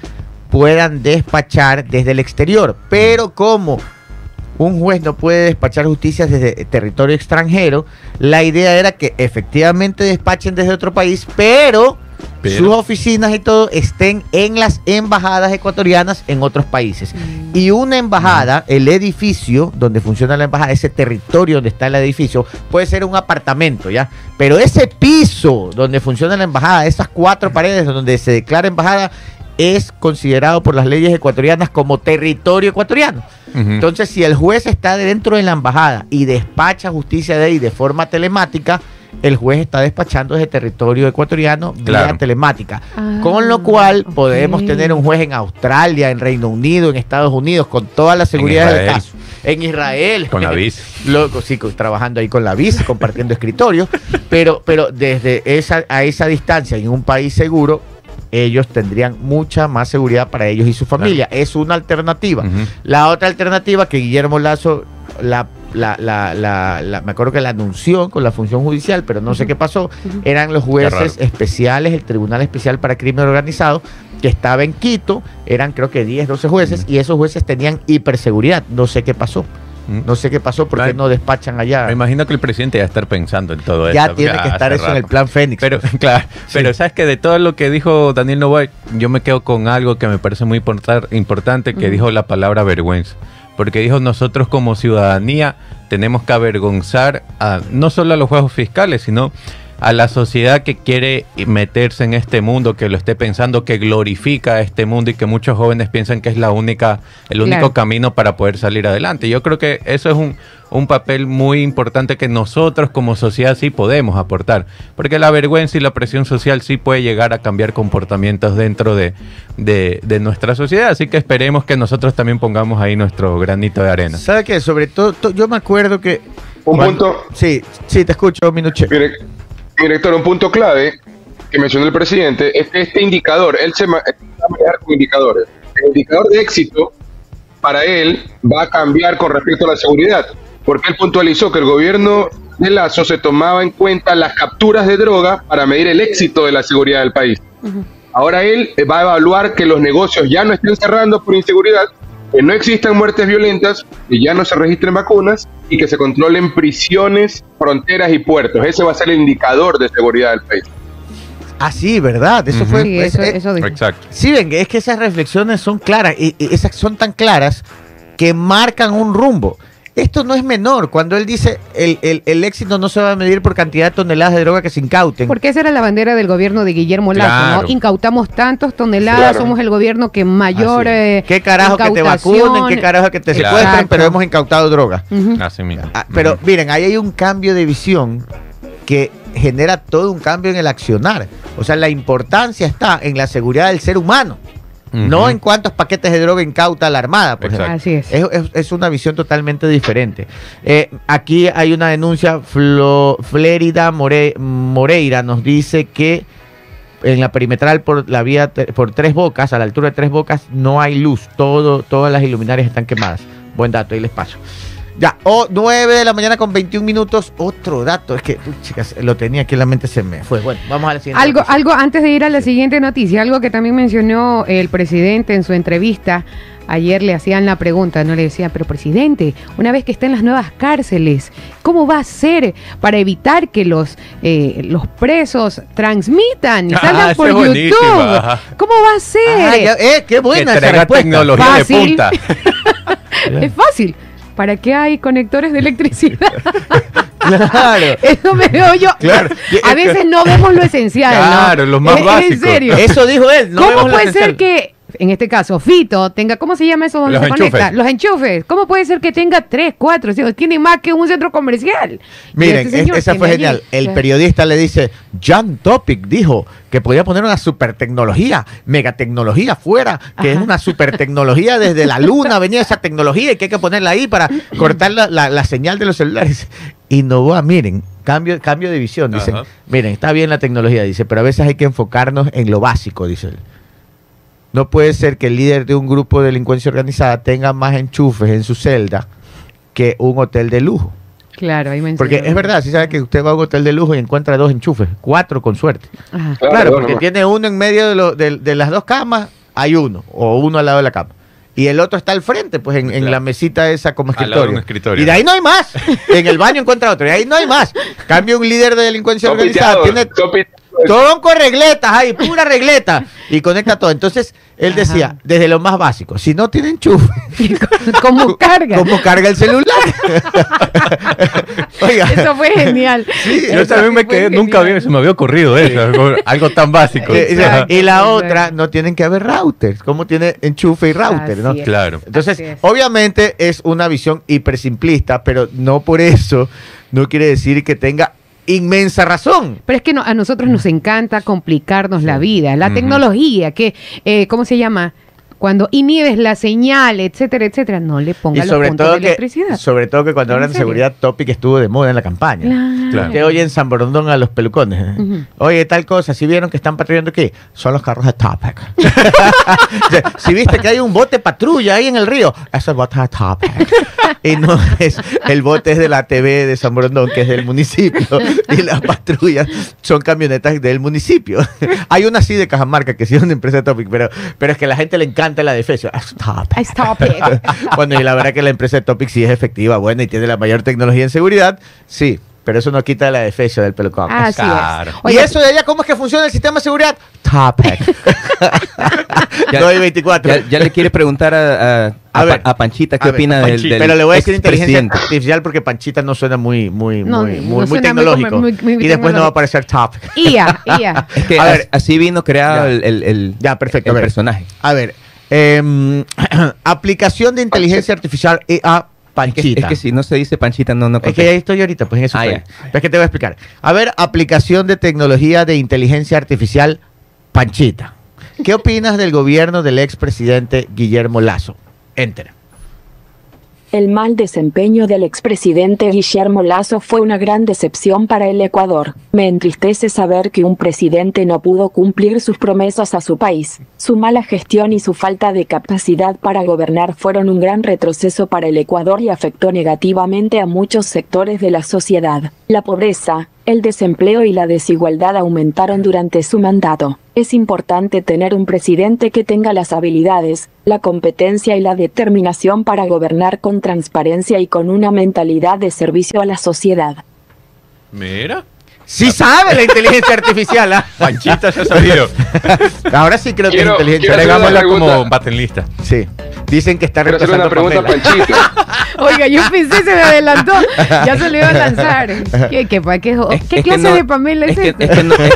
puedan despachar desde el exterior. Pero como un juez no puede despachar justicia desde territorio extranjero, la idea era que efectivamente despachen desde otro país, pero, Pero- sus oficinas y todo estén en las embajadas ecuatorianas en otros países. Mm. Y una embajada, el edificio donde funciona la embajada, ese territorio donde está el edificio, puede ser un apartamento, ¿ya? Pero ese piso donde funciona la embajada, esas cuatro paredes donde se declara embajada, es considerado por las leyes ecuatorianas como territorio ecuatoriano. Entonces, si el juez está dentro de la embajada y despacha justicia de ahí de forma telemática, el juez está despachando desde territorio ecuatoriano vía telemática. Ah, Con lo cual podemos tener un juez en Australia, en Reino Unido, en Estados Unidos, con toda la seguridad del caso. En Israel. Con la BIS. [LAUGHS] Loco, sí, trabajando ahí con la BIS, compartiendo escritorio. Pero, pero desde esa, a esa distancia, en un país seguro, ellos tendrían mucha más seguridad para ellos y su familia. Es una alternativa. La otra alternativa que Guillermo Lazo, la, la, la, la- la- me acuerdo que la anunció con la función judicial, pero no sé qué pasó, eran los jueces especiales, el Tribunal Especial para Crimen Organizado, que estaba en Quito, eran creo que 10, 12 jueces, y esos jueces tenían hiperseguridad. No sé qué pasó. No sé qué pasó, porque no despachan allá. Me imagino que el presidente ya estar pensando en todo Ya esto. tiene que estar eso en el plan Fénix. Pero, [LAUGHS] claro, pero sabes que de todo lo que dijo Daniel Novoa, yo me quedo con algo que me parece muy importar- importante, que dijo la palabra vergüenza. Porque dijo, nosotros como ciudadanía tenemos que avergonzar a, no solo a los juegos fiscales, sino a la sociedad que quiere meterse en este mundo, que lo esté pensando, que glorifica este mundo y que muchos jóvenes piensan que es la única, el único Claro. camino para poder salir adelante. Yo creo que eso es un, un papel muy importante que nosotros como sociedad sí podemos aportar, porque la vergüenza y la presión social sí puede llegar a cambiar comportamientos dentro de, de- de nuestra sociedad, así que esperemos que nosotros también pongamos ahí nuestro granito de arena. ¿Sabe qué? Sobre todo, to- yo me acuerdo que... Un cuando- punto. Sí, sí, te escucho, Minuche. Mire, director, un punto clave que mencionó el presidente es que este indicador, él se ma- él va a manejar con indicadores. El indicador de éxito para él va a cambiar con respecto a la seguridad, porque él puntualizó que el gobierno de Lazo se tomaba en cuenta las capturas de droga para medir el éxito de la seguridad del país. Ahora él va a evaluar que los negocios ya no estén cerrando por inseguridad, que no existan muertes violentas, que ya no se registren vacunas y que se controlen prisiones, fronteras y puertos. Ese va a ser el indicador de seguridad del país. Ah, sí, ¿verdad? Eso fue... Sí, pues, eso, eh, eso dijo. Exacto. Sí, ven, es que esas reflexiones son claras, y, y esas son tan claras que marcan un rumbo. Esto no es menor. Cuando él dice el, el- el éxito no se va a medir por cantidad de toneladas de droga que se incauten. Porque esa era la bandera del gobierno de Guillermo Lazo, Claro. ¿no? Incautamos tantos toneladas, Claro. somos el gobierno que mayor... Eh, ¿Qué carajo que te vacunen? ¿Qué carajo que te Claro. secuestren? Pero hemos incautado droga. Así mismo. Ah, pero miren, ahí hay un cambio de visión que genera todo un cambio en el accionar. O sea, la importancia está en la seguridad del ser humano, no en cuántos paquetes de droga incauta la Armada, por. Así es. Es, es- es una visión totalmente diferente. Eh, aquí hay una denuncia, Flo, Flérida More- Moreira nos dice que en la perimetral por la vía por tres bocas, a la altura de tres bocas, no hay luz. Todo, todas las iluminarias están quemadas. Buen dato, ahí les paso. Ya, o 9 de la mañana con 21 minutos. Otro dato, es que, uy, chicas, lo tenía aquí en la mente, se me fue. Bueno, vamos a la siguiente. Algo, noticia. algo antes de ir a la siguiente noticia, algo que también mencionó el presidente en su entrevista. Ayer le hacían la pregunta, no le decían, pero presidente, una vez que estén las nuevas cárceles, ¿cómo va a ser para evitar que los, eh, los presos transmitan y Ah, salgan esa por YouTube? buenísima. ¿Cómo va a ser? Ah, ya- eh, qué que buena esa traiga respuesta. tecnología Fácil. de punta. [LAUGHS] [LAUGHS] es fácil. ¿Para qué hay conectores de electricidad? [LAUGHS] Claro. [LAUGHS] Eso me veo yo. Claro. A veces no vemos lo esencial. ¿no? Claro, lo más Es- básico. En serio. Eso dijo él. No ¿Cómo vemos puede ser que, en este caso, Fito tenga, ¿cómo se llama eso donde Los se conecta? enchufes. Los enchufes. ¿Cómo puede ser que tenga tres, cuatro? cinco? Tiene más que un centro comercial. Miren, este es- esa fue allí- genial. El periodista le dice, John Topic dijo que podía poner una super tecnología, megatecnología fuera, que es una super tecnología desde la luna, venía esa tecnología y que hay que ponerla ahí para cortar la, la- la señal de los celulares. Innovoa, miren, cambio, cambio de visión, dicen, Ajá. miren, está bien la tecnología, dice, pero a veces hay que enfocarnos en lo básico, dice él. No puede ser que el líder de un grupo de delincuencia organizada tenga más enchufes en su celda que un hotel de lujo. Claro, ahí me Porque es verdad, si sabe que usted va a un hotel de lujo y encuentra dos enchufes, cuatro con suerte. Ajá. Claro, porque nomás. tiene uno en medio de, lo- de- de las dos camas, hay uno, o uno al lado de la cama. Y el otro está al frente, pues en, en la mesita esa como Al lado de escritorio. un escritorio. Y de ahí no hay más. En el baño encuentra otro, y ahí no hay más. Cambia un líder de delincuencia organizada, tiene. Todo con regletas ahí, pura regleta. Y conecta todo. Entonces, él Ajá. decía, desde lo más básico, si no tiene enchufe, [LAUGHS] ¿Cómo [LAUGHS] carga? ¿cómo carga el celular? [LAUGHS] Oiga. Eso fue genial. Sí, Yo Eso también me quedé, nunca había, se me había ocurrido eso, algo, algo tan básico. Eh, Exacto, y la exacto. otra, no tienen que haber routers. ¿Cómo tiene enchufe y router? Así ¿no? es. Claro. Entonces, obviamente es una visión hiper simplista, pero no por eso no quiere decir que tenga inmensa razón. Pero es que no- a nosotros nos encanta complicarnos la vida. La tecnología, que, eh, ¿cómo se llama? Cuando inhibes la señal, etcétera, etcétera, no le Y ponga los sobre puntos todo, de que, electricidad. sobre todo que cuando ¿En hablan de seguridad, Topic estuvo de moda en la campaña. Claro. Claro. Usted oye en San Borondón a los pelucones. ¿eh? Ujú. Oye, tal cosa, si vieron que están patrullando aquí, son los carros de Topic. [LAUGHS] Si viste que hay un bote patrulla ahí en el río, eso es bote de Topic. y no es, el bote es de la TV de San Borondón, que es del municipio, y las patrullas son camionetas del municipio. hay una así de Cajamarca que sí es una empresa de Topic, pero, pero es que a la gente le encanta la defensa. Es Topic. Ay, stop it. [LAUGHS] bueno, y la verdad que la empresa de Topic sí es efectiva, buena y tiene la mayor tecnología en seguridad, sí, pero eso no quita la defensa del pelucón. Así Claro. es. ¿Y eso de allá cómo es que funciona el sistema de seguridad? Topic. [LAUGHS] Ya- 2 y 24. Ya, ya le quiere preguntar a, a, A a ver. Pa- a Panchita qué A ver, opina a del, del Pero le voy a decir inteligencia artificial porque Panchita no suena muy, muy, No, muy, no muy, muy suena muy tecnológico. muy- muy y después no va a aparecer Topic. IA, IA. Es que A ver. así vino creado Ya. el, el- el- Ya, perfecto, el a ver. personaje. A ver, em, [CLEARS THROAT] aplicación de inteligencia artificial EA Es que, Panchita. es que si no se dice Panchita, no, no Es que ahí estoy ahorita, pues en eso Ah, estoy. es que te voy a explicar. A ver, aplicación de tecnología de inteligencia artificial Panchita. ¿Qué opinas del gobierno del expresidente Guillermo Lazo? Enter. El mal desempeño del expresidente Guillermo Lazo fue una gran decepción para el Ecuador. Me entristece saber que un presidente no pudo cumplir sus promesas a su país. Su mala gestión y su falta de capacidad para gobernar fueron un gran retroceso para el Ecuador y afectó negativamente a muchos sectores de la sociedad. La pobreza, el desempleo y la desigualdad aumentaron durante su mandato. Es importante tener un presidente que tenga las habilidades, la competencia y la determinación para gobernar con transparencia y con una mentalidad de servicio a la sociedad. Mira, Sí sabe la inteligencia artificial, ¿ah? Panchita se ha sabido. [LAUGHS] Ahora sí creo que Quiero- es inteligencia quiero hacer una Hagámosla pregunta. como batenlista. Sí. Dicen que está Quiero hacer una pregunta a Pamela. Panchito. [LAUGHS] Oiga, yo pensé, se me adelantó. Ya se lo iba a lanzar. ¿Qué, qué, pa- qué, Es- qué es que clase no- de Pamela es, es que, esta? es que no, es,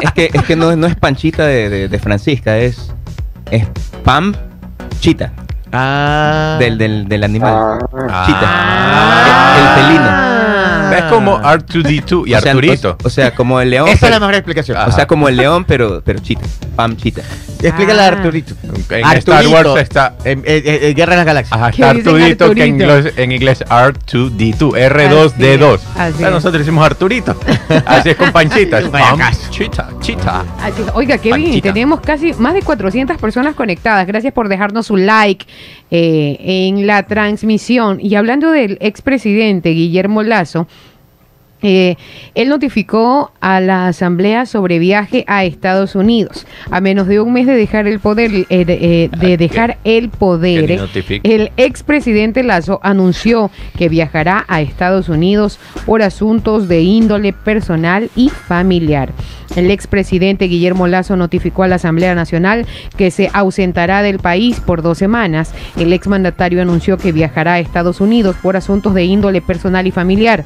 es que, es que no, no es Panchita de, de- de Francisca, es, es Pam Chita, Ah. del, del, del animal. Ah. Chita. El, el felino. Ah. Es como R2D2 y O sea, Arturito. O, o sea, como el león. Esa es pero- la mejor explicación. Ah. o sea, como el león, pero, pero chita. Pam chita. Explícale a Ah. Arturito. En Star Wars está- En, en- en- Guerra de las Galaxias. Ajá, ¿Qué está dicen Arturito, que en Arturito? inglés, en inglés R2D2, R2D2. Así es, así O sea, es. nosotros decimos Arturito. Así es con Panchita. es [LAUGHS] Vaya Pam. Chita, chita. Así es. Oiga, bien. Panchita. Tenemos casi más de 400 personas conectadas. Gracias por dejarnos su like eh, en la transmisión. Y hablando del expresidente Guillermo Lazo, Eh, él notificó a la Asamblea sobre viaje a Estados Unidos. A menos de un mes de dejar el poder, eh, de, eh, de dejar el poder, el expresidente Lazo anunció que viajará a Estados Unidos por asuntos de índole personal y familiar. El expresidente Guillermo Lazo notificó a la Asamblea Nacional que se ausentará del país por dos semanas. El exmandatario anunció que viajará a Estados Unidos por asuntos de índole personal y familiar.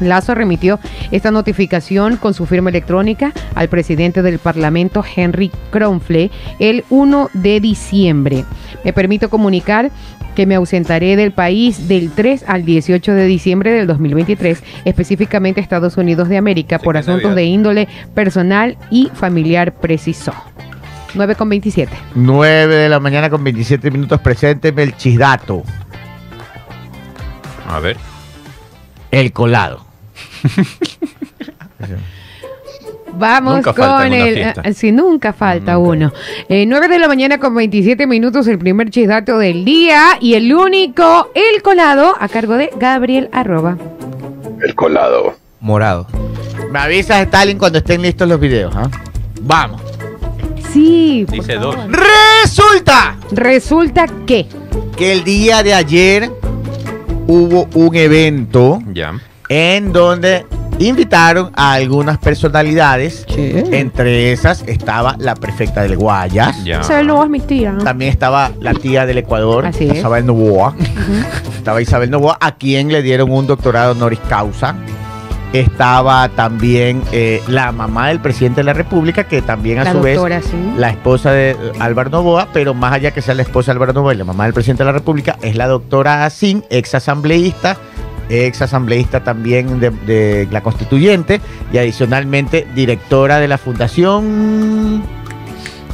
Lazo remitió esta notificación con su firma electrónica al presidente del Parlamento, Henry Kronfle, el 1 de diciembre. Me permito comunicar que me ausentaré del país del 3 al 18 de diciembre del 2023, específicamente Estados Unidos de América, por asuntos Navidad. de índole personal y familiar, precisó. 9 con 27. 9 de la mañana con 27 minutos. Presénteme el chisdato. A ver. El colado. [LAUGHS] Vamos Nunca con el... sí, nunca falta uno. Eh, 9 de la mañana con 27 minutos, el primer chisdato del día y el único, el colado, a cargo de Gabriel Arroba. El colado. Morado. Me avisas, Stalin, cuando estén listos los videos. ¿ah? Vamos. Sí. por Dice dos. Resulta Resulta que... que el día de ayer hubo un evento Ya. En donde invitaron a algunas personalidades. Entre esas estaba la prefecta del Guayas. Ya. Se lo es mi tía. ¿no? También estaba la tía del Ecuador, Así es. Isabel Novoa. Estaba Isabel Novoa, a quien le dieron un doctorado honoris causa. Estaba también eh, la mamá del presidente de la República, que también a La su doctora, vez sí. la esposa de Álvaro Novoa, pero más allá que sea la esposa de Álvaro Novoa y la mamá del presidente de la República, es la doctora Asín, ex asambleísta, ex asambleísta también de, de la constituyente y adicionalmente directora de la Fundación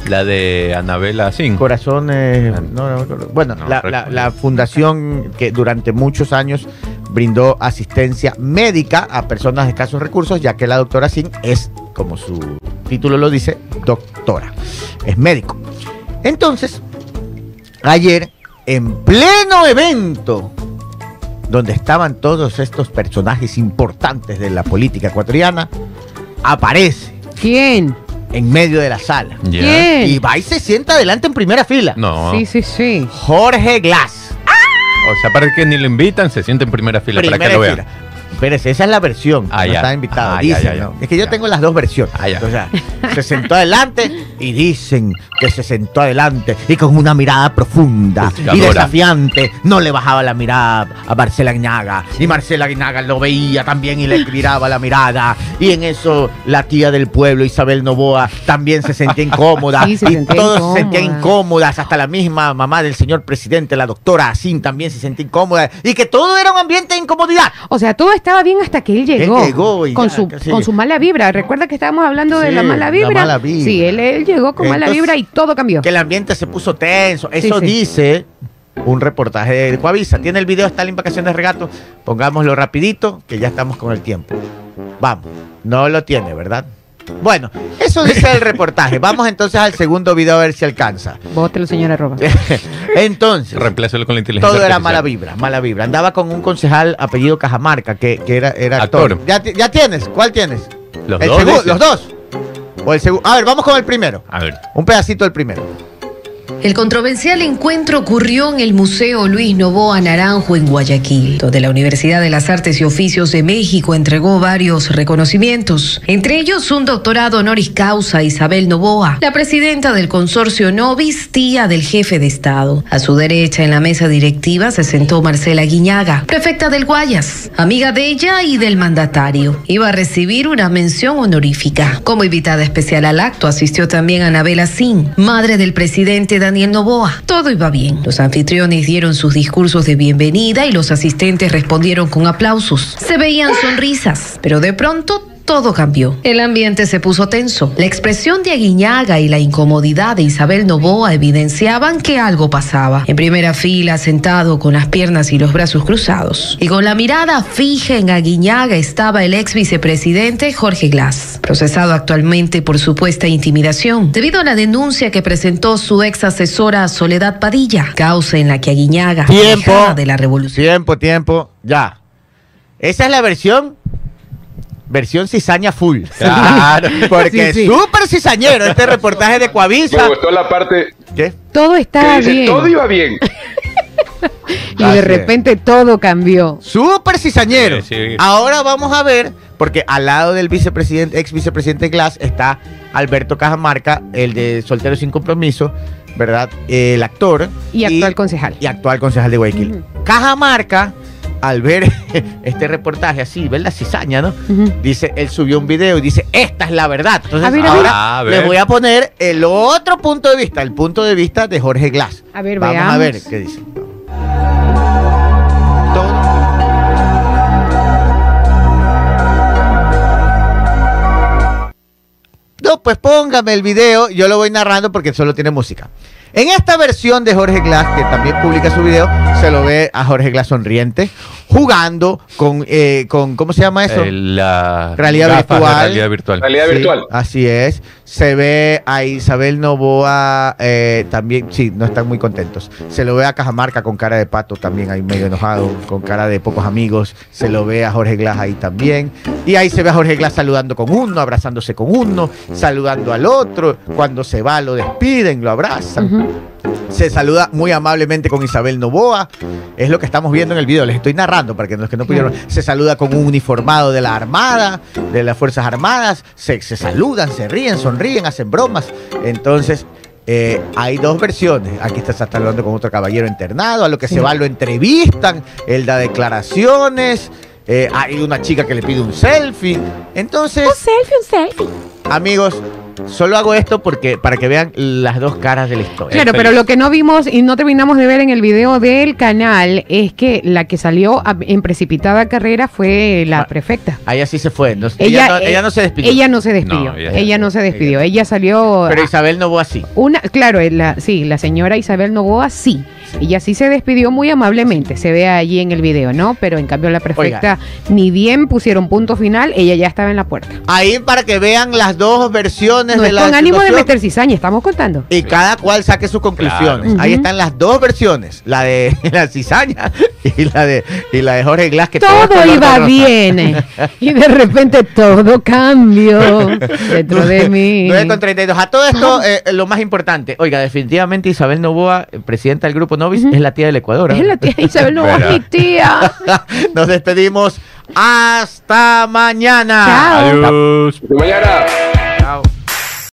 La de Anabela Sin. Corazón, eh, no, no, no, bueno, la fundación que durante muchos años brindó asistencia médica a personas de escasos recursos, ya que la doctora Sin es, como su título lo dice, doctora, es médico. Entonces, ayer, en pleno evento, donde estaban todos estos personajes importantes de la política ecuatoriana, aparece ¿Quién? en medio de la sala. ¿Quién? Y va y se sienta adelante en primera fila. No. Sí, sí, sí. Jorge Glass. O sea, para que ni lo invitan, se siente en primera fila para que lo vean. fila. Espérese, esa es la versión. Ah, no ya. está invitado. Ah, ya, dicen, ya, ya. ¿no? Es que yo Ya. tengo las dos versiones. Ah, ya. O sea, [LAUGHS] se sentó adelante y dicen que se sentó adelante y con una mirada profunda y desafiante. No le bajaba la mirada a Marcela Guinaga. Y Marcela Guinaga lo veía también y le miraba la mirada. Y en eso la tía del pueblo, Isabel Novoa, también se sentía incómoda. [LAUGHS] Sí, se y sentía todos incómoda. se sentían incómodas. Hasta la misma mamá del señor presidente, la doctora Asin, también se sentía incómoda. Y que todo era un ambiente de incomodidad. O sea, todo estaba bien hasta que él llegó. llegó y con, ya, su, con su mala vibra. Recuerda que estábamos hablando de la mala la vibra. mala vibra. Sí, él, él llegó con mala vibra y todo cambió. que el ambiente se puso tenso. Eso Sí, dice un reportaje de Coavisa. Tiene el video Stalin Vacaciones Regato. Pongámoslo rapidito, que ya estamos con el tiempo. Vamos. No lo tiene, ¿verdad? Bueno, eso dice el reportaje. Vamos entonces al segundo video a ver si alcanza. Bótelo, señora Roba. [LAUGHS] Entonces, Reemplázalo con la inteligencia todo era mala vibra, mala vibra. Andaba con un concejal apellido Cajamarca, que, que era, era actor. Actor. ¿Ya, ya tienes? ¿Cuál tienes? Los El dos. los dos. O el A ver, vamos con el primero. A ver. Un pedacito del primero. El controversial encuentro ocurrió en el Museo Luis Novoa Naranjo en Guayaquil, donde la Universidad de las Artes y Oficios de México entregó varios reconocimientos, entre ellos un doctorado honoris causa a Isabel Novoa, la presidenta del consorcio Novis, tía del jefe de Estado. A su derecha en la mesa directiva se sentó Marcela Guiñaga, prefecta del Guayas, amiga de ella y del mandatario. Iba a recibir una mención honorífica. Como invitada especial al acto asistió también Anabela Sin, madre del presidente Daniel Novoa. Todo iba bien. Los anfitriones dieron sus discursos de bienvenida y los asistentes respondieron con aplausos. Se veían sonrisas, pero de pronto todo cambió. El ambiente se puso tenso. La expresión de Aguiñaga y la incomodidad de Isabel Novoa evidenciaban que algo pasaba. En primera fila, sentado con las piernas y los brazos cruzados. Y con la mirada fija en Aguiñaga estaba el ex vicepresidente Jorge Glass, procesado actualmente por supuesta intimidación, debido a la denuncia que presentó su ex asesora Soledad Padilla, causa en la que Aguiñaga, Tiempo. de la revolución. Tiempo, tiempo, ya. Esa es la versión versión cizaña full. [LAUGHS] Claro. [LAUGHS] Porque Sí, sí. súper cizañero este reportaje de Coavisa. Me gustó la parte ¿Qué? Todo que estaba dice, bien. todo iba bien. [LAUGHS] Y Así de es. repente todo cambió. Súper cizañero. Sí, sí. Ahora vamos a ver, porque al lado del vicepresidente, ex vicepresidente Glass está Alberto Cajamarca, el de Soltero sin Compromiso, ¿verdad? El actor. Y actual concejal. Y actual concejal de Guayaquil. Cajamarca, al ver [LAUGHS] este reportaje así, ver la cizaña, ¿no? Dice, él subió un video y dice, esta es la verdad. Entonces, A ver, a ahora ver. A ver. les voy a poner el otro punto de vista, el punto de vista de Jorge Glass. A ver, Vamos a ver qué dice. No, pues póngame el video, yo lo voy narrando porque solo tiene música. En esta versión de Jorge Glass, que también publica su video, se lo ve a Jorge Glass sonriente, jugando con, eh, con ¿cómo se llama eso? Eh, la Realidad virtual. realidad virtual. Realidad Sí, virtual. Así es. Se ve a Isabel Novoa eh, también, sí, no están muy contentos. Se lo ve a Cajamarca con cara de pato también ahí medio enojado, con cara de pocos amigos. Se lo ve a Jorge Glass ahí también. Y ahí se ve a Jorge Glass saludando con uno, abrazándose con uno, saludando al otro. Cuando se va lo despiden, lo abrazan. Ujú. Se saluda muy amablemente con Isabel Novoa. Es lo que estamos viendo en el video. Les estoy narrando para que los que no pudieron. Se saluda con un uniformado de la Armada, de las Fuerzas Armadas. Se, se saludan, se ríen, sonríen, hacen bromas. Entonces, eh, hay dos versiones. Aquí está, está hablando con otro caballero internado. A lo que se va lo entrevistan. Él da declaraciones. eh, hay una chica que le pide un selfie. Entonces. Un selfie, un selfie. Amigos, solo hago esto porque para que vean las dos caras de la historia. Claro, pero lo que no vimos y no terminamos de ver en el video del canal es que la que salió en precipitada carrera fue la Ah, prefecta. Ahí así se fue. No- ella, Ella, no, eh, ella no se despidió. Ella no se despidió. No, ella- ella, no se despidió. Ella salió. Pero Isabel no fue así. Una, claro, eh, la, sí, la señora Isabel Novoa sí. Ella sí se despidió muy amablemente, se ve allí en el video, ¿no? Pero en cambio la prefecta ni bien pusieron punto final, ella ya estaba en la puerta. Ahí para que vean las dos versiones No de es la con ánimo de meter cizaña, estamos contando. y cada cual saque sus conclusiones. Claro. Ahí están las dos versiones, la de [LAUGHS] la cizaña y la de y la de Jorge Glass que Todo de iba bien eh, y de repente todo cambió [LAUGHS] dentro de mí. 9 con 32. A todo esto, eh, lo más importante. Oiga, definitivamente Isabel Novoa, eh, presidenta del grupo Novis, es la tía del Ecuador. ¿ah? Es la tía Isabel Novoa, mi tía. [LAUGHS] Nos despedimos. Hasta mañana. Chao. Adiós. Hasta mañana.